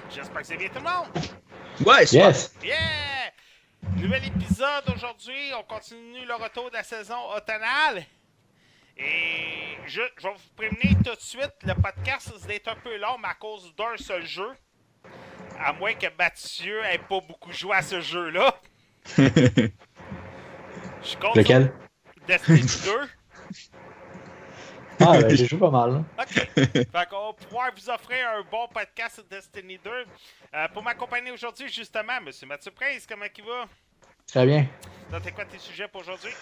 2017. J'espère que c'est bien tout le monde. Ouais, super. Yes! Yeah! Nouvel épisode aujourd'hui. On continue le retour de la saison automnale. Et je, je vais vous prévenir tout de suite, le podcast d'être un peu long, mais à cause d'un seul jeu. À moins que Mathieu ait pas beaucoup joué à ce jeu-là. Je compte Lequel? Destiny 2. Ah, ben, j'ai joué pas mal. OK. fait qu'on va pouvoir vous offrir un bon podcast sur Destiny 2. Euh, pour m'accompagner aujourd'hui, justement, Monsieur Mathieu Prince, comment il va? Très bien. Donc, t'es quoi tes sujets pour aujourd'hui?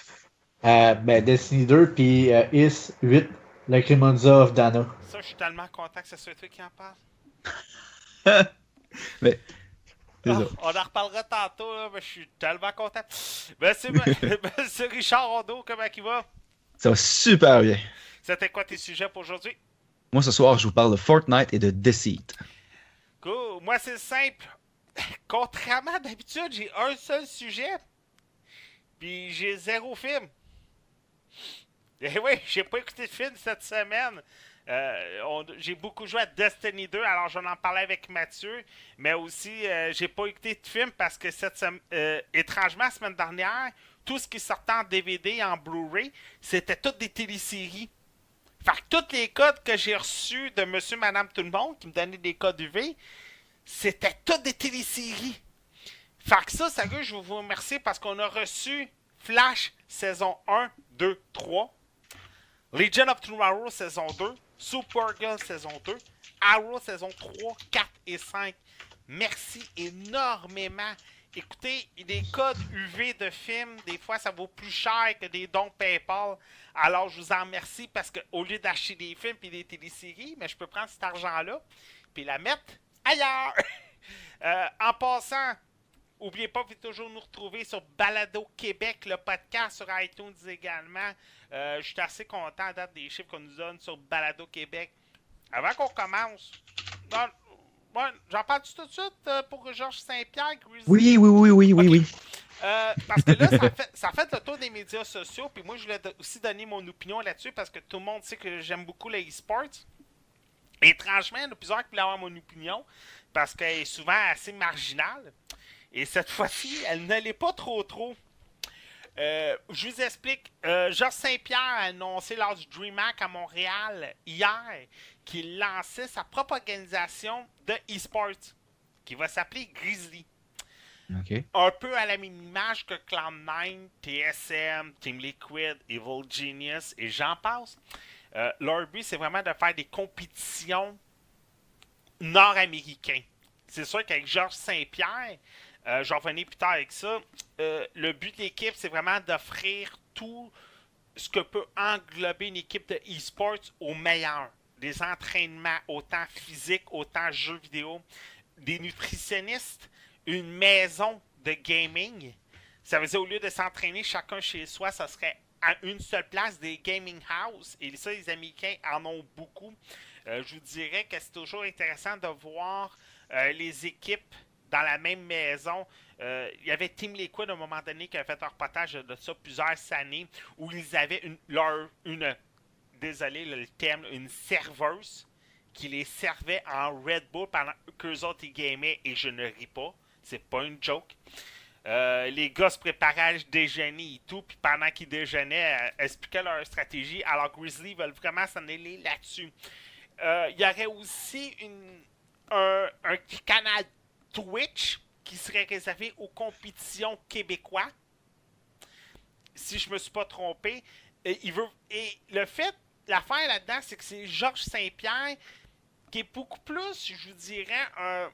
Euh, ben, Destiny 2 puis euh, Is 8, la Cremonza of Dana. Ça, je suis tellement content que ce soit toi qui en parle. Mais, Ah, on en reparlera tantôt, là, mais je suis tellement content. Ben, c'est ben, c'est Richard Rondeau, comment il va? Ça va super bien. C'était quoi tes sujets pour aujourd'hui? Moi, ce soir, je vous parle de Fortnite et de Deceit. Cool. Moi, c'est simple. Contrairement à d'habitude, j'ai un seul sujet. Puis j'ai zéro film. Et oui, j'ai pas écouté de film cette semaine. Euh, j'ai beaucoup joué à Destiny 2, alors j'en en parlais avec Mathieu. Mais aussi, euh, j'ai pas écouté de film parce que cette euh, étrangement, la semaine dernière, tout ce qui sortait en DVD et en Blu-ray, c'était toutes des téléséries. Fait que tous les codes que j'ai reçus de Monsieur, Madame, tout le monde, qui me donnaient des codes UV, c'était toutes des téléséries. Fait que ça, ça veut, je vous remercier parce qu'on a reçu Flash saison 1, 2, 3, Legion of Tomorrow saison 2, Supergirl saison 2, Arrow saison 3, 4 et 5. Merci énormément. Écoutez, des codes UV de films, des fois, ça vaut plus cher que des dons PayPal. Alors, je vous en remercie parce que au lieu d'acheter des films et des téléséries, mais je peux prendre cet argent-là puis la mettre ailleurs. Euh, en passant, N'oubliez pas, vous pouvez toujours nous retrouver sur Balado Québec, le podcast sur iTunes également. Euh, je suis assez content date des chiffres qu'on nous donne sur Balado Québec. Avant qu'on commence, non, ouais, j'en parle tout de suite euh, pour Georges Saint-Pierre? Oui, oui, oui, oui, oui, oui. Euh, parce que là, ça fait, ça fait le tour des médias sociaux. Puis moi, je voulais aussi donner mon opinion là-dessus parce que tout le monde sait que j'aime beaucoup les e-sports. Étrangement, il y en a plusieurs qui voulaient avoir mon opinion parce qu'elle est souvent assez marginale. Et cette fois-ci, elle ne l'est pas trop trop. Euh, je vous explique. Euh, Georges Saint-Pierre a annoncé lors du DreamHack à Montréal hier qu'il lançait sa propre organisation de e-sports qui va s'appeler Grizzly un peu à la même image que Cloud9, TSM, Team Liquid, Evil Genius et j'en passe. Euh, leur but, c'est vraiment de faire des compétitions nord-américaines. C'est sûr qu'avec Georges Saint-Pierre, euh, je vais revenir plus tard avec ça, euh, le but de l'équipe, c'est vraiment d'offrir tout ce que peut englober une équipe de e-sports au meilleur. Des entraînements, autant physiques, autant jeux vidéo, des nutritionnistes, une maison de gaming. Ça veut dire au lieu de s'entraîner chacun chez soi, ça serait à une seule place des gaming house. Et ça, les Américains en ont beaucoup. Euh, je vous dirais que c'est toujours intéressant de voir euh, les équipes dans la même maison. Euh, il y avait Team Liquid à un moment donné qui avait fait un reportage de ça plusieurs années où ils avaient une, leur, une désolé le terme, une serveuse qui les servait en Red Bull pendant qu'eux autres ils gamaient et je ne ris pas. C'est pas une joke. Euh, les gars se préparaient à déjeuner et tout, puis pendant qu'ils déjeunaient, euh, expliquaient leur stratégie. Alors Grizzly veulent vraiment s'en aller là-dessus. Euh, Il y aurait aussi une, un, canal Twitch qui serait réservé aux compétitions québécois. Si je me suis pas trompé. Il veut, et le fait, l'affaire là-dedans, c'est que c'est Georges Saint-Pierre qui est beaucoup plus, je vous dirais, un,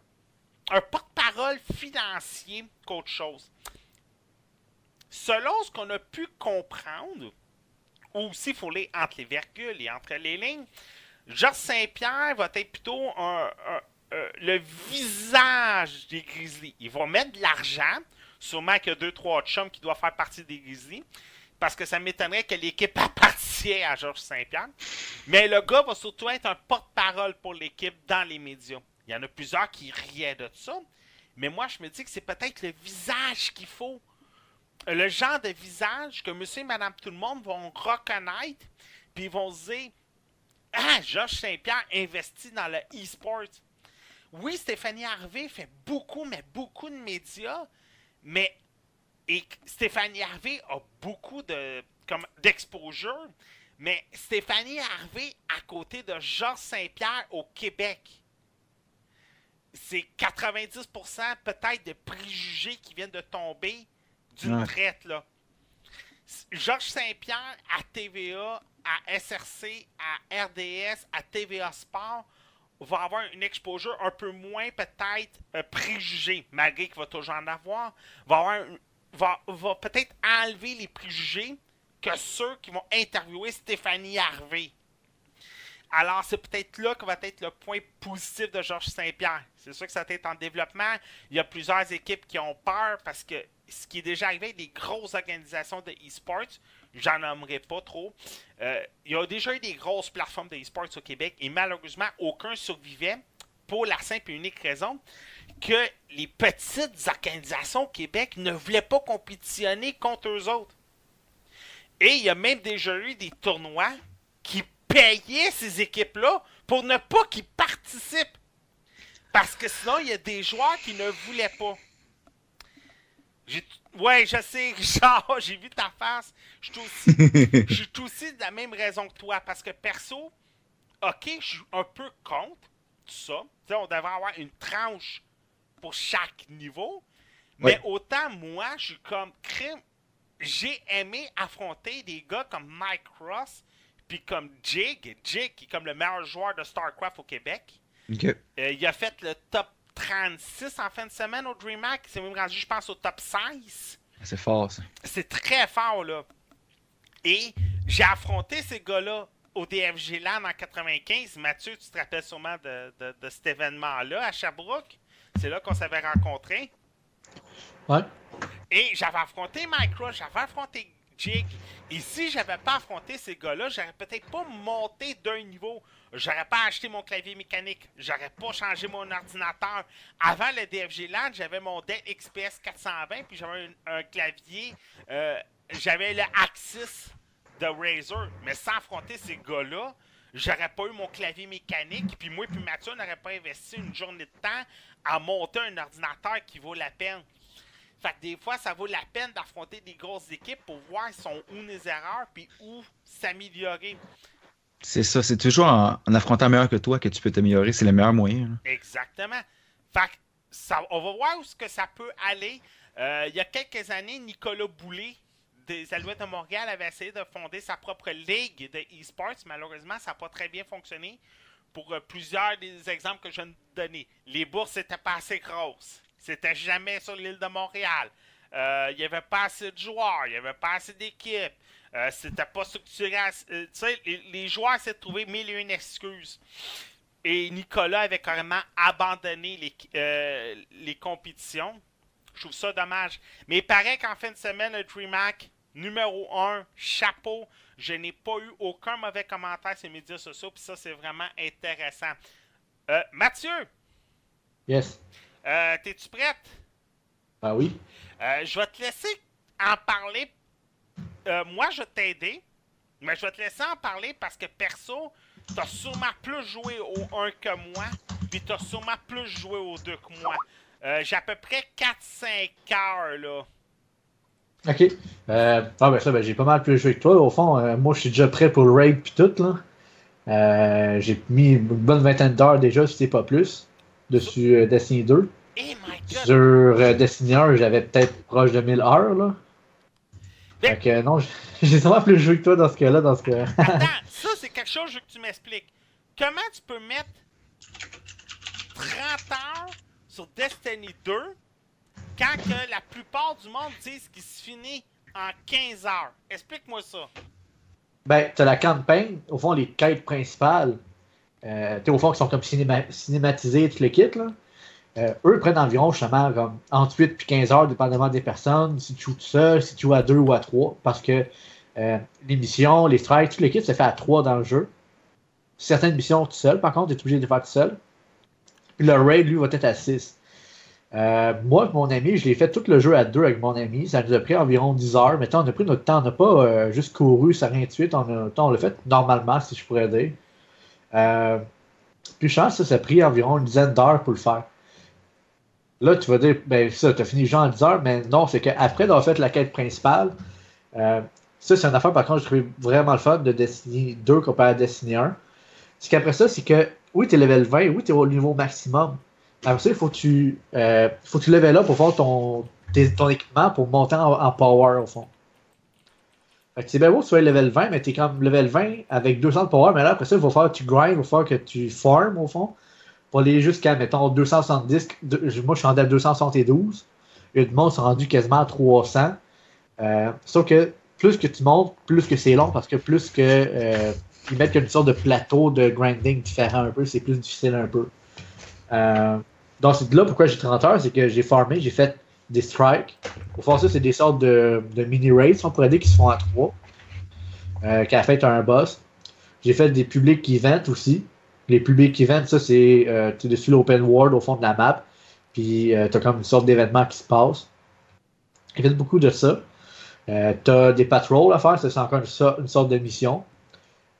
porte-parole financier qu'autre chose. Selon ce qu'on a pu comprendre, ou aussi il faut lire entre les virgules et entre les lignes, Georges Saint-Pierre va être plutôt un- euh, le visage des Grizzlies. Il va mettre de l'argent, sûrement qu'il y a deux, trois chums qui doivent faire partie des Grizzlies, parce que ça m'étonnerait que l'équipe appartienne à Georges Saint-Pierre. Mais le gars va surtout être un porte-parole pour l'équipe dans les médias. Il y en a plusieurs qui riaient de ça, mais moi je me dis que c'est peut-être le visage qu'il faut le genre de visage que monsieur et madame tout le monde vont reconnaître, puis ils vont se dire Ah, Josh Saint-Pierre investit dans le e-sport. Oui, Stéphanie Harvey fait beaucoup, mais beaucoup de médias, mais et Stéphanie Harvey a beaucoup de comme d'exposure, mais Stéphanie Harvey à côté de Georges Saint-Pierre au Québec, c'est 90% peut-être de préjugés qui viennent de tomber d'une Ouais. traite là. Georges Saint-Pierre à TVA, à SRC, à RDS, à TVA Sport va avoir une exposure un peu moins peut-être euh, préjugée, malgré qu'il va toujours en avoir, va avoir une- va, peut-être enlever les préjugés que ceux qui vont interviewer Stéphanie Harvey. Alors, c'est peut-être là que va être le point positif de Georges Saint-Pierre. C'est sûr que ça va être en développement. Il y a plusieurs équipes qui ont peur parce que ce qui est déjà arrivé des grosses organisations de e-sports, j'en nommerai pas trop. euh, il y a déjà eu des grosses plateformes de e-sports au Québec et malheureusement, aucun survivait pour la simple et unique raison que les petites organisations au Québec ne voulaient pas compétitionner contre eux autres. Et il y a même déjà eu des tournois qui payaient ces équipes-là pour ne pas qu'ils participent. Parce que sinon, il y a des joueurs qui ne voulaient pas. J'ai- Ouais, je sais, Richard, j'ai vu ta face. Je suis aussi, je suis aussi de la même raison que toi. Parce que perso, ok, je suis un peu contre tout ça. On devrait avoir une tranche pour chaque niveau. Mais autant moi, je suis comme crime. J'ai aimé affronter des gars comme Mike Ross, puis comme Jig. Jig, qui est comme le meilleur joueur de StarCraft au Québec. Euh, il a fait le top 36 en fin de semaine au DreamHack. Il s'est même rendu, je pense, au top 16. C'est fort, ça. C'est très fort, là. Et j'ai affronté ces gars-là au DFG Land en 95. Mathieu, tu te rappelles sûrement de, de- de cet événement-là à Sherbrooke. C'est là qu'on s'avait rencontrés. Ouais. Et j'avais affronté Mike Rush, j'avais affronté Jig. Et si j'avais pas affronté ces gars-là, j'aurais peut-être pas monté d'un niveau. J'aurais pas acheté mon clavier mécanique. J'aurais pas changé mon ordinateur. Avant le DFG Land, j'avais mon Dell XPS 420, puis j'avais un, un clavier. euh, j'avais le Axis de Razer. Mais sans affronter ces gars-là, j'aurais pas eu mon clavier mécanique. Puis moi, puis Mathieu, n'aurait pas investi une journée de temps à monter un ordinateur qui vaut la peine. Fait que des fois, ça vaut la peine d'affronter des grosses équipes pour voir sont où les erreurs puis où s'améliorer. C'est ça. C'est toujours en, en affrontant meilleur que toi que tu peux t'améliorer. C'est le meilleur moyen. là. Exactement. Fait que ça, on va voir où ce que ça peut aller. Euh, il y a quelques années, Nicolas Boulay des Alouettes de Montréal avait essayé de fonder sa propre ligue de e-sports. Malheureusement, ça n'a pas très bien fonctionné pour euh, plusieurs des exemples que je viens de donner. Les bourses n'étaient pas assez grosses. C'était jamais sur l'île de Montréal. Euh, Il n'y avait pas assez de joueurs. Il n'y avait pas assez d'équipes. Euh, C'était pas structuré. euh, les, joueurs essaient de trouver mille et une excuses. Et Nicolas avait carrément abandonné les compétitions. Je trouve ça dommage. Mais il paraît qu'en fin de semaine, le DreamHack, numéro 1, chapeau. Je n'ai pas eu aucun mauvais commentaire sur les médias sociaux. Puis ça, c'est vraiment intéressant. Euh, Mathieu, Yes. euh, t'es-tu prête? Ah oui. Euh, je vais te laisser en parler. Euh, moi, je vais t'aider. Mais je vais te laisser en parler parce que perso, t'as sûrement plus joué au 1 que moi. Puis t'as sûrement plus joué au 2 que moi. Euh, J'ai à peu près 4-5 heures là. Ok. Euh, ah ben ça, ben, j'ai pas mal plus joué que toi. Au fond, euh, moi je suis déjà prêt pour le raid puis tout là. J'ai mis une bonne vingtaine d'heures déjà, si c'est pas plus, dessus Destiny 2. Eh my god! Sur Destiny 1, j'avais peut-être proche de 1000 heures là. Fait que non, j'ai- sûrement plus joué que toi dans ce cas-là, dans ce cas. Attends, ça c'est quelque chose que tu m'expliques. Comment tu peux mettre 30 heures Destiny 2 quand la plupart du monde disent qu'il se finit en 15 heures? Explique-moi ça. Ben, t'as la campagne, au fond, les quêtes principales, euh, t'sais, au fond, qui sont comme cinéma- cinématisées, tout le kit, là. Euh, eux prennent environ, justement, comme entre 8 et 15 heures, dépendamment des personnes, si tu joues tout seul, si tu joues à 2 ou à 3, parce que euh, les missions, les strikes, tout le kit se fait à 3 dans le jeu. Certaines missions tout seul, par contre, tu es obligé de les faire tout seul. Le raid, lui, va être à 6. Euh, moi, mon ami, je l'ai fait tout le jeu à deux avec mon ami. Ça nous a pris environ 10 heures. Mais on a pris notre temps. On n'a pas euh, juste couru, ça rien suite. On, l'a fait normalement, si je pourrais dire. Euh, puis je pense que ça, a pris environ une dizaine d'heures pour le faire. Là, tu vas dire, ben ça, tu as fini jeu en 10 heures, mais non, c'est qu'après d'avoir fait la quête principale, ça, c'est une affaire, par contre, je trouve vraiment le fun de Destiny 2 comparé à Destiny 1. C'est qu'après ça, c'est que, oui, tu es level 20, oui, tu es au niveau maximum, après ça, il faut que tu, euh, faut que tu level up pour faire ton, ton équipement pour monter en, power au fond. Fait que c'est bien beau que tu sois level 20, mais tu es comme level 20 avec 200 de power, mais là, après ça, il va falloir que tu grind, il va falloir que tu farm au fond pour aller jusqu'à, mettons, 270. moi, je suis rendu à 272. Et le monde sont rendu quasiment à 300. Euh, sauf que plus que tu montes, plus que c'est long parce que plus que euh, ils mettent une sorte de plateau de grinding différent un peu, c'est plus difficile un peu. Euh, donc, c'est là pourquoi j'ai 30 heures, c'est que j'ai farmé, j'ai fait des strikes. Au fond, ça, c'est des sortes de, mini-raids, on pourrait dire, qui se font à trois. Euh, qui a fait un boss. J'ai fait des public events aussi. Les public events, ça, c'est euh, dessus l'open world au fond de la map. Puis, euh, tu as comme une sorte d'événement qui se passe. J'ai fait beaucoup de ça. Euh, tu as des patrols à faire, c'est encore une, une, sorte de mission.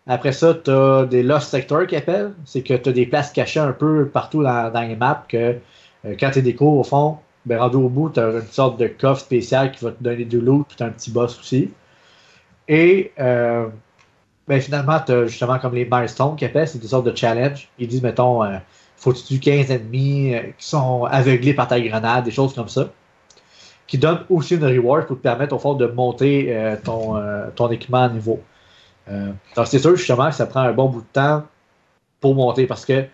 Après ça, tu as des Lost Sectors qui appellent. C'est que tu as des places cachées un peu partout dans, les maps que euh, quand tu découvres au fond, ben, rendu au bout, tu as une sorte de coffre spécial qui va te donner du loot, puis un petit boss aussi. Et euh, ben, finalement, tu as justement comme les milestones qui appellent, c'est des sortes de challenge. Ils disent, mettons, euh, faut que tu tues 15 ennemis qui sont aveuglés par ta grenade, des choses comme ça. Qui donnent aussi une reward pour te permettre au fond de monter ton, ton équipement à niveau. Euh, donc, c'est sûr, justement, que ça prend un bon bout de temps pour monter parce que,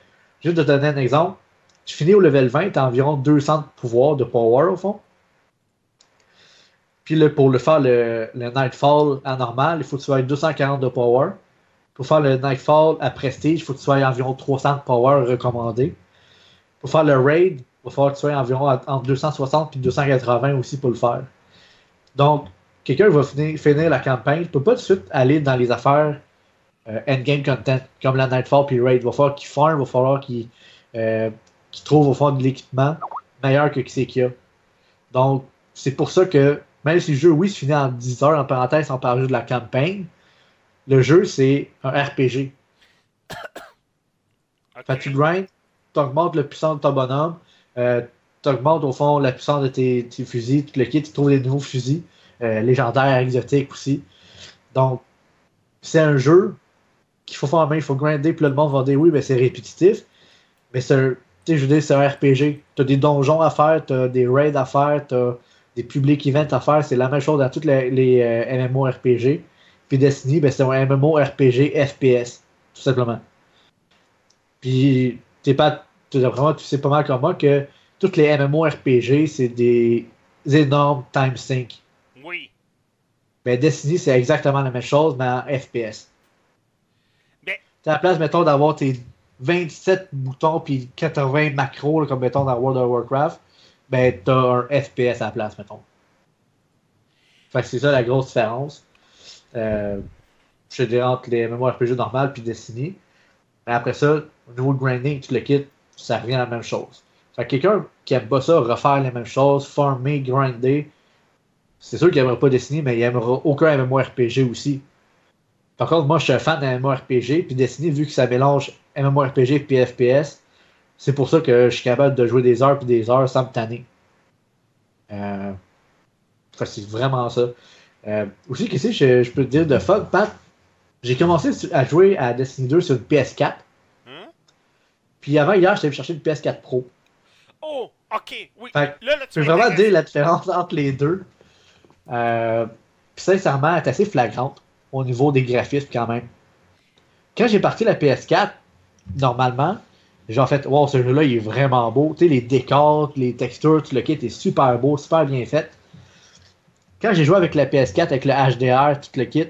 juste de te donner un exemple, tu finis au level 20, tu as environ 200 de pouvoir de power au fond. Puis pour le faire le, Nightfall à normal, il faut que tu aies 240 de power. Pour faire le Nightfall à Prestige, il faut que tu aies environ 300 de power recommandé. Pour faire le Raid, il va falloir que tu aies environ entre 260 et 280 aussi pour le faire. Donc, quelqu'un va finir, la campagne, ne peut pas tout de suite aller dans les affaires euh, endgame content, comme la Nightfall puis Raid. Il va falloir qu'il farm, il va falloir qu'il euh, trouve au fond de l'équipement meilleur que ce qu'il y a. Donc, c'est pour ça que, même si le jeu, oui, se finit en 10 heures, en parenthèse, on parle juste de la campagne, le jeu, c'est un RPG. Fait tu grindes, tu augmentes la puissance de ton bonhomme, euh, tu augmentes au fond la puissance de tes, tes fusils, tu le kit, tu trouves des nouveaux fusils. Euh, légendaire, exotique aussi. Donc, c'est un jeu qu'il faut faire main, il faut grinder, puis le monde va dire oui, mais c'est répétitif. Mais c'est je un RPG. Tu as des donjons à faire, tu as des raids à faire, tu as des public events à faire. C'est la même chose dans toutes les, les euh, MMORPG. Puis Destiny, ben, c'est un MMORPG FPS, tout simplement. Puis, t'es pas, tu sais pas mal comme moi que toutes les MMORPG, c'est des énormes time sync. Mais Destiny, c'est exactement la même chose, mais en FPS. Mais... à la place, mettons, d'avoir tes 27 boutons puis 80 macros, comme mettons dans World of Warcraft, ben t'as un FPS à la place, mettons. Fait que c'est ça la grosse différence. Euh, je dirais entre les MMORPG normales puis Destiny. Mais après ça, au niveau de grinding, tu le quittes, ça revient à la même chose. Fait que quelqu'un qui aime pas ça, refaire les mêmes choses, farmer, grinder, c'est sûr qu'il n'aimera pas Destiny, mais il n'aimera aucun MMORPG aussi. Par contre, moi, je suis un fan d'un MMORPG, puis Destiny, vu que ça mélange MMORPG et FPS, c'est pour ça que je suis capable de jouer des heures et des heures sans me tanner. Euh, c'est vraiment ça. Euh, aussi, qu'est-ce que je, je, peux te dire de fun, Pat? J'ai commencé à jouer à Destiny 2 sur une PS4. Hmm? Puis avant hier, j'étais chercher une PS4 Pro. Oh, ok, oui. là, là, tu peux vraiment dire la différence entre les deux. Euh, sincèrement, elle est assez flagrante au niveau des graphismes quand même. Quand j'ai parti la PS4, normalement, j'ai en fait, wow, ce jeu-là, il est vraiment beau. Tu sais, les décors, les textures, tout le kit est super beau, super bien fait. Quand j'ai joué avec la PS4, avec le HDR, tout le kit,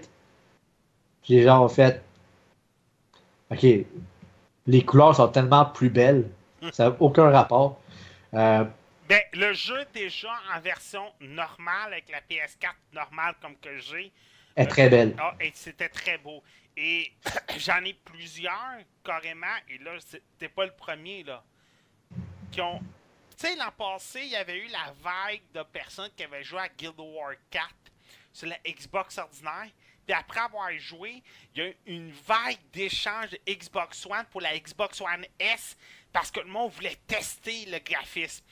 j'ai genre fait, ok, les couleurs sont tellement plus belles, ça n'a aucun rapport. Euh, ben, le jeu déjà en version normale avec la PS4 normale comme que j'ai. Est très belle. Ah, et c'était très beau. Et j'en ai plusieurs carrément, et là, c'était pas le premier, là. Qui ont. Tu sais, l'an passé, il y avait eu la vague de personnes qui avaient joué à Guild Wars 4 sur la Xbox ordinaire. Puis après avoir joué, il y a eu une vague d'échange de Xbox One pour la Xbox One S parce que le monde voulait tester le graphisme.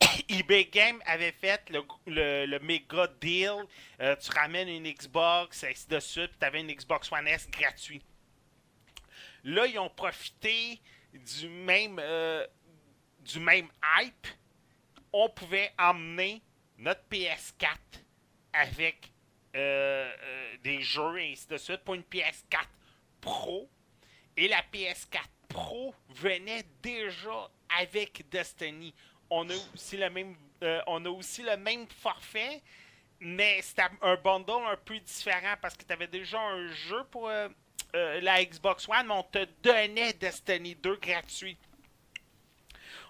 eBay Game avait fait le, le, le méga deal. Euh, tu ramènes une Xbox, et ainsi de suite, tu avais une Xbox One S gratuit. Là, ils ont profité du même, euh, du même hype. On pouvait emmener notre PS4 avec euh, des jeux et ainsi de suite pour une PS4 Pro. Et la PS4 Pro venait déjà avec Destiny. On a aussi le même, euh, on a aussi le même forfait, mais c'était un bundle un peu différent parce que tu avais déjà un jeu pour euh, euh, la Xbox One, mais on te donnait Destiny 2 gratuit.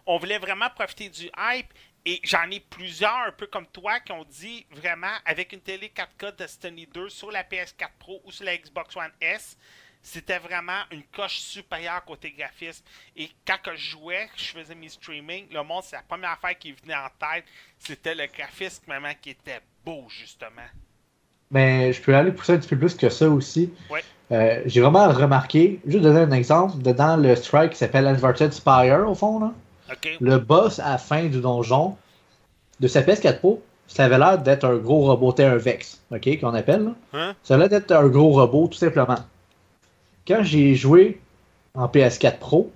On voulait vraiment profiter du hype et j'en ai plusieurs, un peu comme toi, qui ont dit vraiment avec une télé 4K Destiny 2 sur la PS4 Pro ou sur la Xbox One S, c'était vraiment une coche supérieure côté graphisme. Et quand que je jouais, je faisais mes streaming, le monde, c'est la première affaire qui venait en tête, c'était le graphisme vraiment qui était beau, justement. Mais je peux aller pousser un petit peu plus que ça aussi. Ouais. Euh, J'ai vraiment remarqué, juste donner un exemple, dedans le strike qui s'appelle Inverted Spire, au fond, là, le boss à la fin du donjon de sa PS4 Pro, ça avait l'air d'être un gros robot, t'es un Vex, ok, qu'on appelle. Là. Hein? Ça avait l'air d'être un gros robot, tout simplement. Quand j'ai joué en PS4 Pro,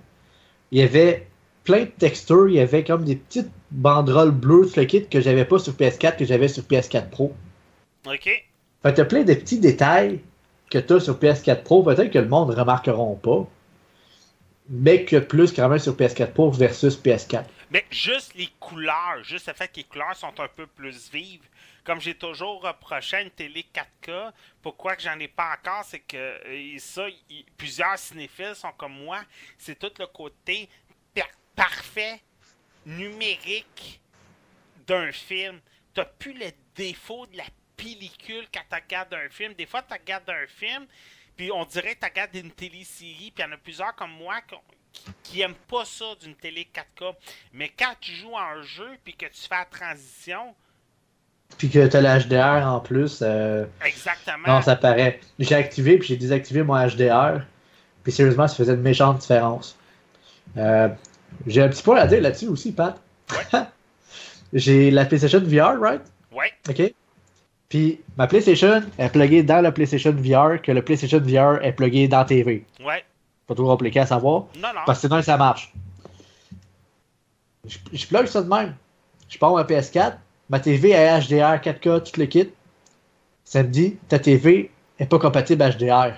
il y avait plein de textures, il y avait comme des petites banderoles bleues sur le kit que j'avais pas sur PS4, que j'avais sur PS4 Pro. OK? Fait que t'as plein de petits détails que t'as sur PS4 Pro, peut-être que le monde ne remarqueront pas, mais que plus quand même sur PS4 Pro versus PS4. Mais juste les couleurs, juste le fait que les couleurs sont un peu plus vives. Comme j'ai toujours reproché une télé 4K, pourquoi que j'en ai pas encore, c'est que euh, et ça, plusieurs cinéphiles sont comme moi, c'est tout le côté parfait, numérique d'un film. T'as plus le défaut de la pellicule quand tu regardes un film. Des fois, tu regardes un film, puis on dirait que tu regardes une télésérie, puis il y en a plusieurs comme moi qui, qui, qui aiment pas ça d'une télé 4K. Mais quand tu joues à un jeu, puis que tu fais la transition, Puis que t'as le HDR en plus, euh, exactement. non, ça paraît. J'ai activé puis j'ai désactivé mon HDR, puis sérieusement, ça faisait une méchante différence. Euh, j'ai un petit point à dire là-dessus aussi, Pat. j'ai la PlayStation VR, right? Ouais, OK? Puis ma PlayStation est pluguée dans la PlayStation VR, que le PlayStation VR est plugué dans TV. ouais. Pas trop compliqué à savoir. Non, non. Parce que sinon, ça marche. Je, je plug ça de même. Je pars ma PS4, ma TV est HDR 4K, tout le kit. Ça me dit, ta TV est pas compatible HDR.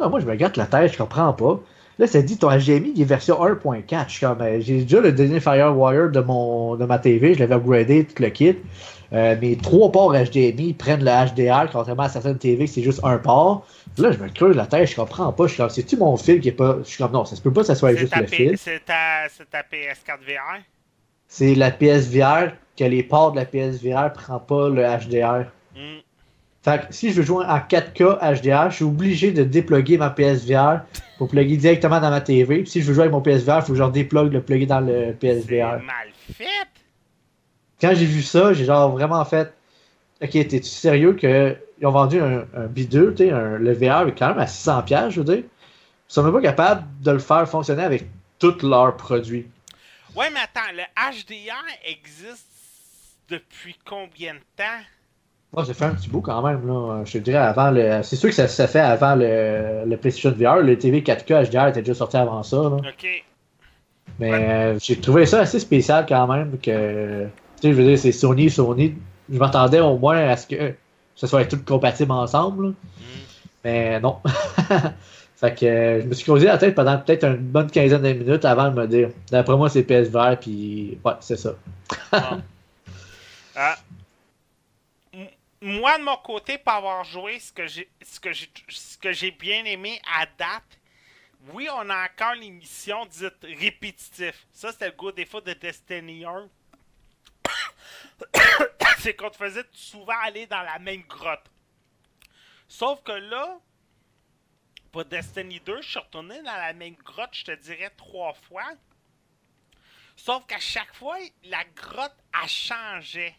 Non, moi, je me gratte la tête, je comprends pas. Là, ça dit, ton HDMI, il est version 1.4. Je suis comme, euh, j'ai déjà le dernier Firewire de, mon, de ma TV, je l'avais upgradé, tout le kit. Euh, mes trois ports HDMI prennent le HDR, contrairement à certaines TV, c'est juste un port. Là, je me creuse la tête, je comprends pas. Je suis comme, c'est-tu mon fil qui est pas. Je suis comme, non, ça se peut pas que ça soit juste le P- fil. c'est ta, c'est ta PS4 VR. C'est la PSVR, que les ports de la PSVR prennent pas le HDR. Hmm. Fait que si je veux jouer en 4K HDR, je suis obligé de déploguer ma PSVR pour plugger directement dans ma TV. Puis si je veux jouer avec mon PSVR, il faut que je déplogue le plugger dans le C'est PSVR. mal fait. Quand j'ai vu ça, j'ai genre vraiment fait Ok, t'es-tu sérieux qu'ils ont vendu un, un bidule, tu le VR est quand même à 600$, je veux dire. Ils sont même pas capables de le faire fonctionner avec tous leurs produits. Ouais, mais attends, le HDR existe depuis combien de temps? Moi, ça fait un petit bout quand même, là. Je te dirais avant le. C'est sûr que ça se fait avant le, le PlayStation VR. Le TV 4K HDR était déjà sorti avant ça, là. Ok. Mais Ouais. euh, j'ai trouvé ça assez spécial quand même que. Tu sais, je veux dire, c'est Sony, Sony. Je m'attendais au moins à ce que ce soit tout compatible ensemble. Hmm. Mais non. fait que euh, je me suis creusé la tête pendant peut-être une bonne quinzaine de minutes avant de me dire. D'après moi, c'est PSVR, puis ouais, c'est ça. Ah. M- Moi, de mon côté, pour avoir joué ce que j'ai ce que j'ai bien aimé à date, oui, on a encore l'émission dite répétitive. Ça, c'était le gros défaut de Destiny 1. C'est qu'on te faisait souvent aller dans la même grotte. Sauf que là, pour Destiny 2, je suis retourné dans la même grotte, je te dirais, trois fois. Sauf qu'à chaque fois, la grotte a changé.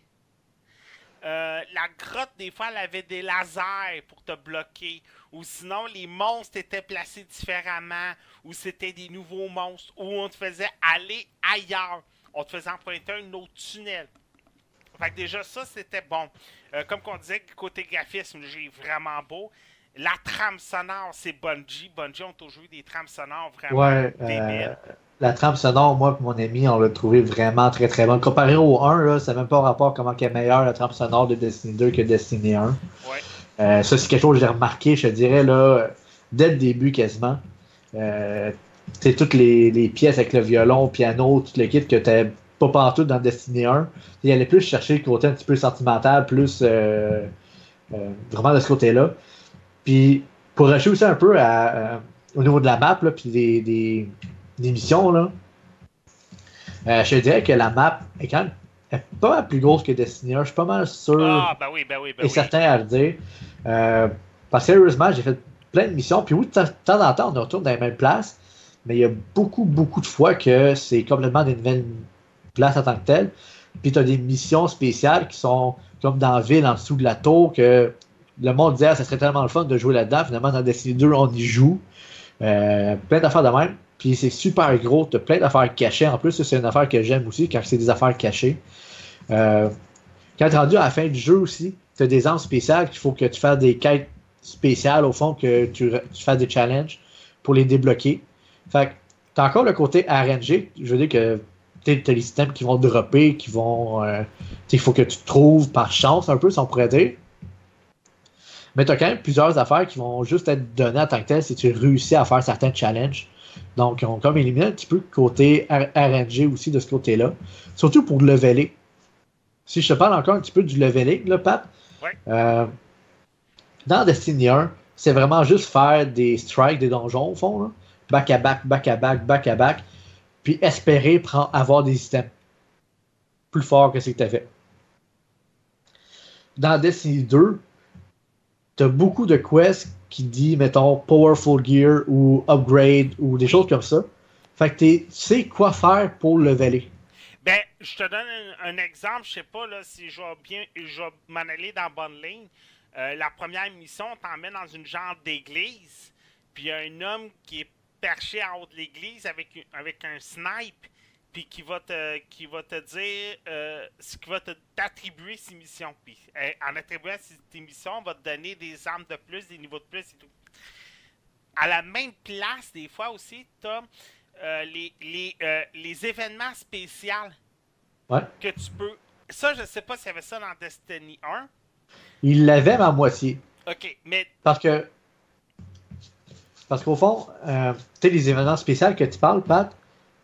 Euh, la grotte, des fois, elle avait des lasers pour te bloquer. Ou sinon, les monstres étaient placés différemment. Ou c'était des nouveaux monstres. Ou on te faisait aller ailleurs. On te faisait emprunter un autre tunnel. Fait que déjà, ça, c'était bon. Euh, comme on disait, côté graphisme, j'ai vraiment beau. La trame sonore, c'est Bungie. Bungie ont toujours eu des trames sonores vraiment Ouais, débiles. euh, la trame sonore, moi et mon ami, on l'a trouvé vraiment très très bonne. Comparé au 1, là, c'est même pas rapport comment elle est meilleure la trame sonore de Destiny 2 que Destiny 1. Ouais. Euh, ça, c'est quelque chose que j'ai remarqué, je te dirais, là, dès le début quasiment. Euh, tu sais, toutes les, les pièces avec le violon, le piano, tout le kit que tu pas partout dans Destiny 1. Il allait plus chercher le côté un petit peu sentimental, plus euh, euh, vraiment de ce côté-là. Puis, pour racheter aussi un peu à, au niveau de la map, là, puis des, des, des missions, là, euh, je te dirais que la map est quand même est pas mal plus grosse que Destiny 1. Je suis pas mal sûr Ah, ben oui, ben oui, ben et oui. certain à le dire. Euh, parce que sérieusement, j'ai fait plein de missions. Puis oui, de temps de temps en temps, on retourne dans les mêmes places. Mais il y a beaucoup, beaucoup de fois que c'est complètement des nouvelles places en tant que telles. Puis tu as des missions spéciales qui sont comme dans la ville, en dessous de la tour, que le monde disait, ah, ça serait tellement le fun de jouer là-dedans. Finalement, dans Destiny 2, on y joue. Euh, plein d'affaires de même. Puis c'est super gros. Tu plein d'affaires cachées. En plus, c'est une affaire que j'aime aussi, quand c'est des affaires cachées. Euh, quand tu rendu à la fin du jeu aussi, tu as des armes spéciales qu'il faut que tu fasses des quêtes spéciales, au fond, que tu, fasses des challenges pour les débloquer. Fait que tu as encore le côté RNG. Je veux dire que tu as les systèmes qui vont dropper, qui vont. euh, il faut que tu trouves par chance un peu, si on pourrait dire. Mais tu as quand même plusieurs affaires qui vont juste être données en tant que telles si tu réussis à faire certains challenges. Donc, ils ont comme éliminé un petit peu le côté RNG aussi de ce côté-là. Surtout pour leveler. Si je te parle encore un petit peu du leveling, là, Pat, Ouais. euh, dans Destiny 1, c'est vraiment juste faire des strikes, des donjons au fond, là. back à back, back à back, back à back, puis espérer prendre, avoir des items plus forts que ce que tu as fait. Dans Destiny 2, tu beaucoup de quests qui disent, mettons, Powerful Gear ou Upgrade ou des choses comme ça. Fait que tu sais quoi faire pour leveler. Ben, je te donne un, exemple, je sais pas là, si je vais bien, je vais m'en aller dans la bonne ligne. Euh, la première mission, on t'emmène dans une genre d'église, puis il y a un homme qui est perché en haut de l'église avec, avec un snipe, puis qui va te, qui va te dire, euh, ce qui va te t'attribuer ses missions. Puis euh, en attribuant ces- missions, on va te donner des armes de plus, des niveaux de plus et tout. À la même place, des fois aussi, tu as les, les, euh, les événements spéciaux Ouais. que tu peux. Ça, je sais pas s'il y avait ça dans Destiny 1. Il l'avait, mais à moitié. Ok, mais Parce que. Parce qu'au fond, euh, tu sais, les événements spéciaux que tu parles, Pat,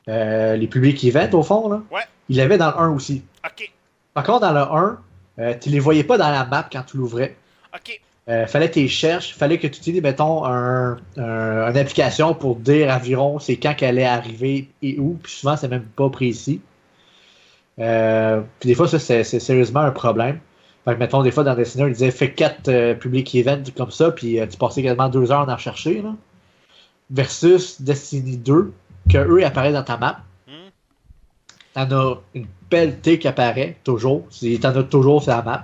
euh, les public events, au fond, là, Ouais. il l'avait dans le 1 aussi. ok, Par contre, dans le 1, euh, tu les voyais pas dans la map quand tu l'ouvrais. ok, Euh, fallait que tu les cherches, fallait que tu utilises, mettons, un, un- une application pour dire environ c'est quand qu'elle est arrivée et où, puis souvent c'est même pas précis. Euh, puis des fois, ça, c'est sérieusement un problème. Fait que, mettons, des fois, dans Destiny, il disait fais 4 public events comme ça, puis euh, tu passais quasiment deux heures à en rechercher. Là. Versus Destiny 2, que eux apparaissent dans ta map. hmm, T'en as une pelletée qui apparaît, toujours. T'en as toujours sur la map.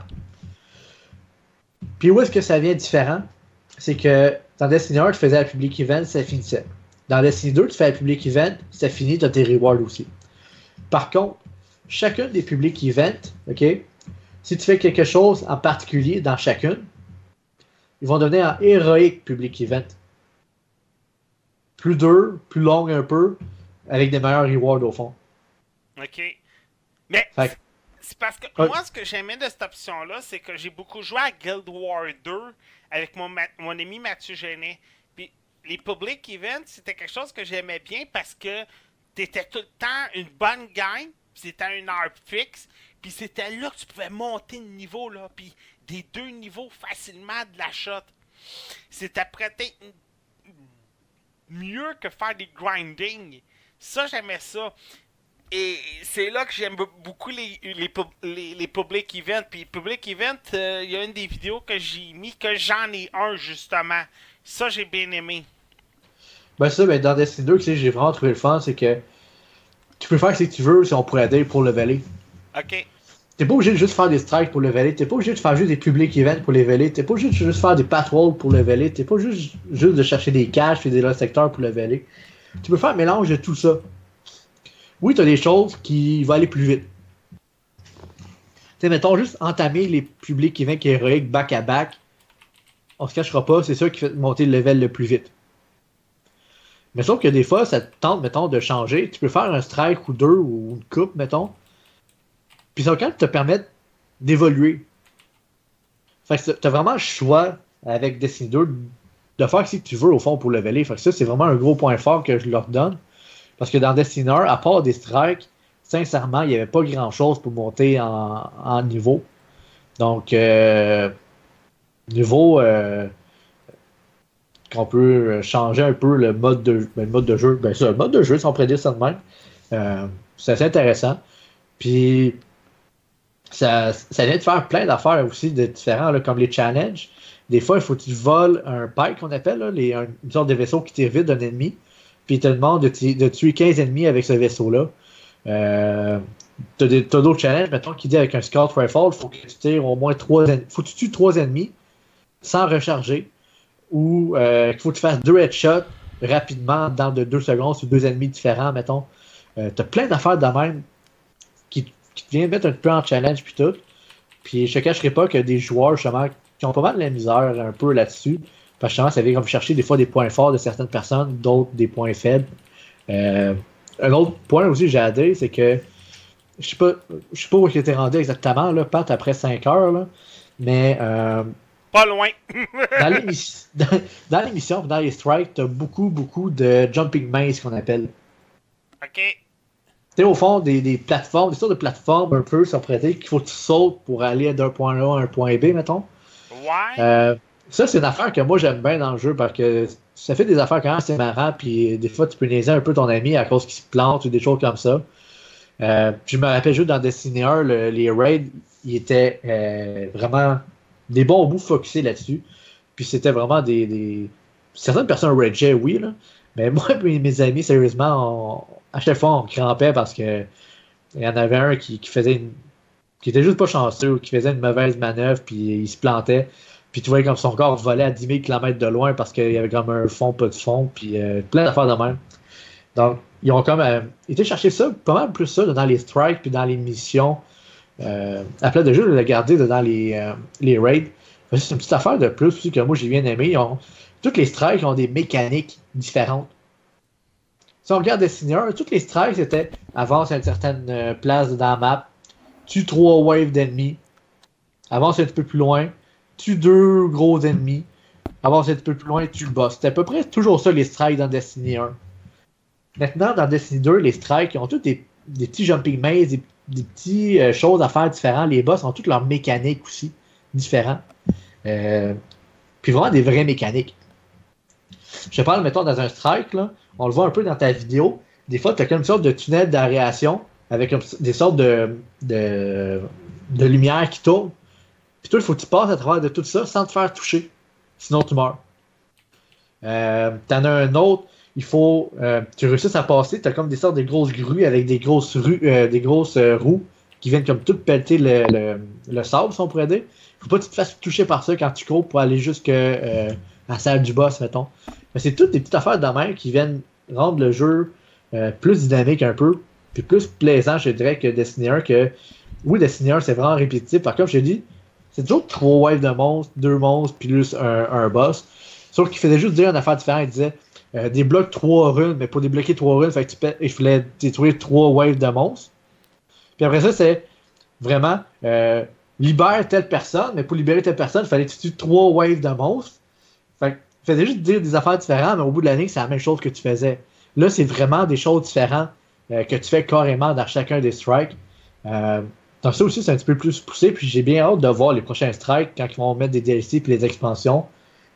Puis où est-ce que ça vient différent? C'est que dans Destiny 1, tu faisais la public event, ça finissait. Dans Destiny 2, tu fais la public event, ça finit, tu as tes rewards aussi. Par contre, chacune des public events, OK, si tu fais quelque chose en particulier dans chacune, ils vont donner un héroïque public event. Plus dur, plus long un peu, avec des meilleurs rewards au fond. ok. Mais Fait c'est parce que Ouais. moi, ce que j'aimais de cette option-là, c'est que j'ai beaucoup joué à Guild Wars 2 avec mon, ma- mon ami Mathieu Genet. Puis les public events, c'était quelque chose que j'aimais bien parce que t'étais tout le temps une bonne gang, puis c'était une heure fixe, puis c'était là que tu pouvais monter de niveau, là, puis des deux niveaux facilement de la shot. C'était peut-être mieux que faire des grinding. Ça, j'aimais ça. Et c'est là que j'aime be- beaucoup les, les, pub- les, les public events. Puis public event, euh, il y a une des vidéos que j'ai mis que j'en ai un justement. Ça, j'ai bien aimé. Ben ça, ben dans Destiny 2, tu sais, j'ai vraiment trouvé le fun, c'est que tu peux faire ce que tu veux si on pourrait aider pour leveler. Ok. T'es pas obligé de juste faire des strikes pour leveler. T'es pas obligé de faire juste des public events pour leveler. T'es pas obligé de juste faire des patrolls pour leveler. T'es pas juste, juste de chercher des caches et des secteurs pour leveler. Tu peux faire un mélange de tout ça. Oui, t'as des choses qui vont aller plus vite. Tu mettons juste entamer les publics events héroïques back à back. On se cachera pas, c'est ça qui fait monter le level le plus vite. Mais sauf que des fois, ça te tente, mettons, de changer. Tu peux faire un strike ou deux ou une coupe, mettons. Puis ça va quand même te permettre d'évoluer. Fait que t'as vraiment le choix avec Destiny 2 de faire ce que tu veux au fond pour leveler. Fait que ça, c'est vraiment un gros point fort que je leur donne. Parce que dans Destiny 1, à part des strikes, sincèrement, il n'y avait pas grand chose pour monter en, niveau. Donc, euh, niveau euh, qu'on peut changer un peu le mode de, ben, le mode de jeu. Ben, ça, le mode de jeu, si on prédit ça de même. Euh, c'est assez intéressant. Puis, ça, ça vient de faire plein d'affaires aussi de différents, comme les challenges. Des fois, il faut que tu voles un pike qu'on appelle, là, les, une sorte de vaisseau qui t'évite d'un ennemi. Puis il te demande de, tuer 15 ennemis avec ce vaisseau-là. Euh, tu as, d'autres challenges, mettons, qui dit avec un Scout Rifle, il faut que tu tires au moins 3 faut que tu tues 3 ennemis sans recharger. Ou euh, qu'il faut que tu fasses 2 headshots rapidement dans de 2 secondes sur deux ennemis différents, mettons. Euh, tu as plein d'affaires de même qui te vient mettre un peu en challenge puis tout. Puis je te cacherai pas que des joueurs justement qui ont pas mal de la misère un peu là-dessus. Parce que justement, ça vient comme chercher des fois des points forts de certaines personnes, d'autres des points faibles. Euh, un autre point aussi que j'ai à dire, c'est que je sais pas, je sais pas où tu es rendu exactement, là, Pat, après 5 heures, là, mais. Euh, pas loin! dans l'émission, dans, les strikes, tu as beaucoup, beaucoup de jumping maze qu'on appelle. Ok sais, au fond, des, des, plateformes, des sortes de plateformes un peu, prêter qu'il faut que tu sautes pour aller d'un point A à un point B, mettons. Ouais. Euh, ça, c'est une affaire que moi j'aime bien dans le jeu parce que ça fait des affaires quand même assez marrant, puis des fois tu peux niaiser un peu ton ami à cause qu'il se plante ou des choses comme ça. Euh, je me rappelle juste dans Destiny 1, les raids, ils étaient euh, vraiment des bons bouts focusés là-dessus. Puis c'était vraiment des, des, Certaines personnes rageaient, oui, là. Mais moi et mes amis, sérieusement, à chaque fois, on crampait parce que il y en avait un qui, faisait une, qui était juste pas chanceux, qui faisait une mauvaise manœuvre, puis il se plantait. Puis tu voyais comme son corps volait à 10 000 km de loin parce qu'il y avait comme un fond, pas de fond, puis euh, plein d'affaires de même. Donc, ils ont comme euh, été chercher ça, pas mal plus ça dans les strikes, puis dans les missions. Euh, après de jeu, de le garder dans les, euh, les raids. C'est une petite affaire de plus aussi que moi j'ai bien aimé. Toutes les strikes ont des mécaniques différentes. Si on regarde Destiny 1, toutes les strikes c'était avance à une certaine euh, place dans la map, tue trois waves d'ennemis, avance un petit peu plus loin, tue deux gros ennemis, avance un petit peu plus loin, tue le boss. C'était à peu près toujours ça les strikes dans Destiny 1. Maintenant, dans Destiny 2, les strikes, ont tous des, petits jumping mazes, des, des petites euh, choses à faire différentes. Les boss ont toutes leurs mécaniques aussi différentes. Euh, puis vraiment des vraies mécaniques. Je parle, mettons, dans un strike, là, on le voit un peu dans ta vidéo. Des fois, tu as comme une sorte de tunnel d'aération avec des sortes de, de, lumière qui tournent. Puis toi, il faut que tu passes à travers de tout ça sans te faire toucher. Sinon, tu meurs. Euh, T'en as un autre, il faut. Euh, tu réussisses à passer, tu as comme des sortes de grosses grues avec des grosses, euh, des grosses euh, roues qui viennent comme tout pelleter le, le, sable, si on pourrait dire. Faut pas que tu te fasses toucher par ça quand tu cours pour aller jusqu'à la salle du boss, mettons. Mais c'est toutes des petites affaires de même qui viennent rendre le jeu euh, plus dynamique un peu, puis plus plaisant, je dirais, que Destiny 1. Que, oui, Destiny 1, c'est vraiment répétitif. Par contre, je dit, c'est toujours trois waves de monstres, deux monstres, plus un, boss. Sauf qu'il faisait juste dire une affaire différente. Il disait euh, débloque trois runes, mais pour débloquer trois runes, fait il fallait détruire trois waves de monstres. Puis après ça, c'est vraiment euh, libère telle personne, mais pour libérer telle personne, il fallait que tu tues trois waves de monstres. Fait il faisait juste dire des affaires différentes, mais au bout de l'année, c'est la même chose que tu faisais. Là, c'est vraiment des choses différentes euh, que tu fais carrément dans chacun des strikes. Euh, donc ça aussi, c'est un petit peu plus poussé, puis j'ai bien hâte de voir les prochains strikes quand ils vont mettre des DLC et les expansions.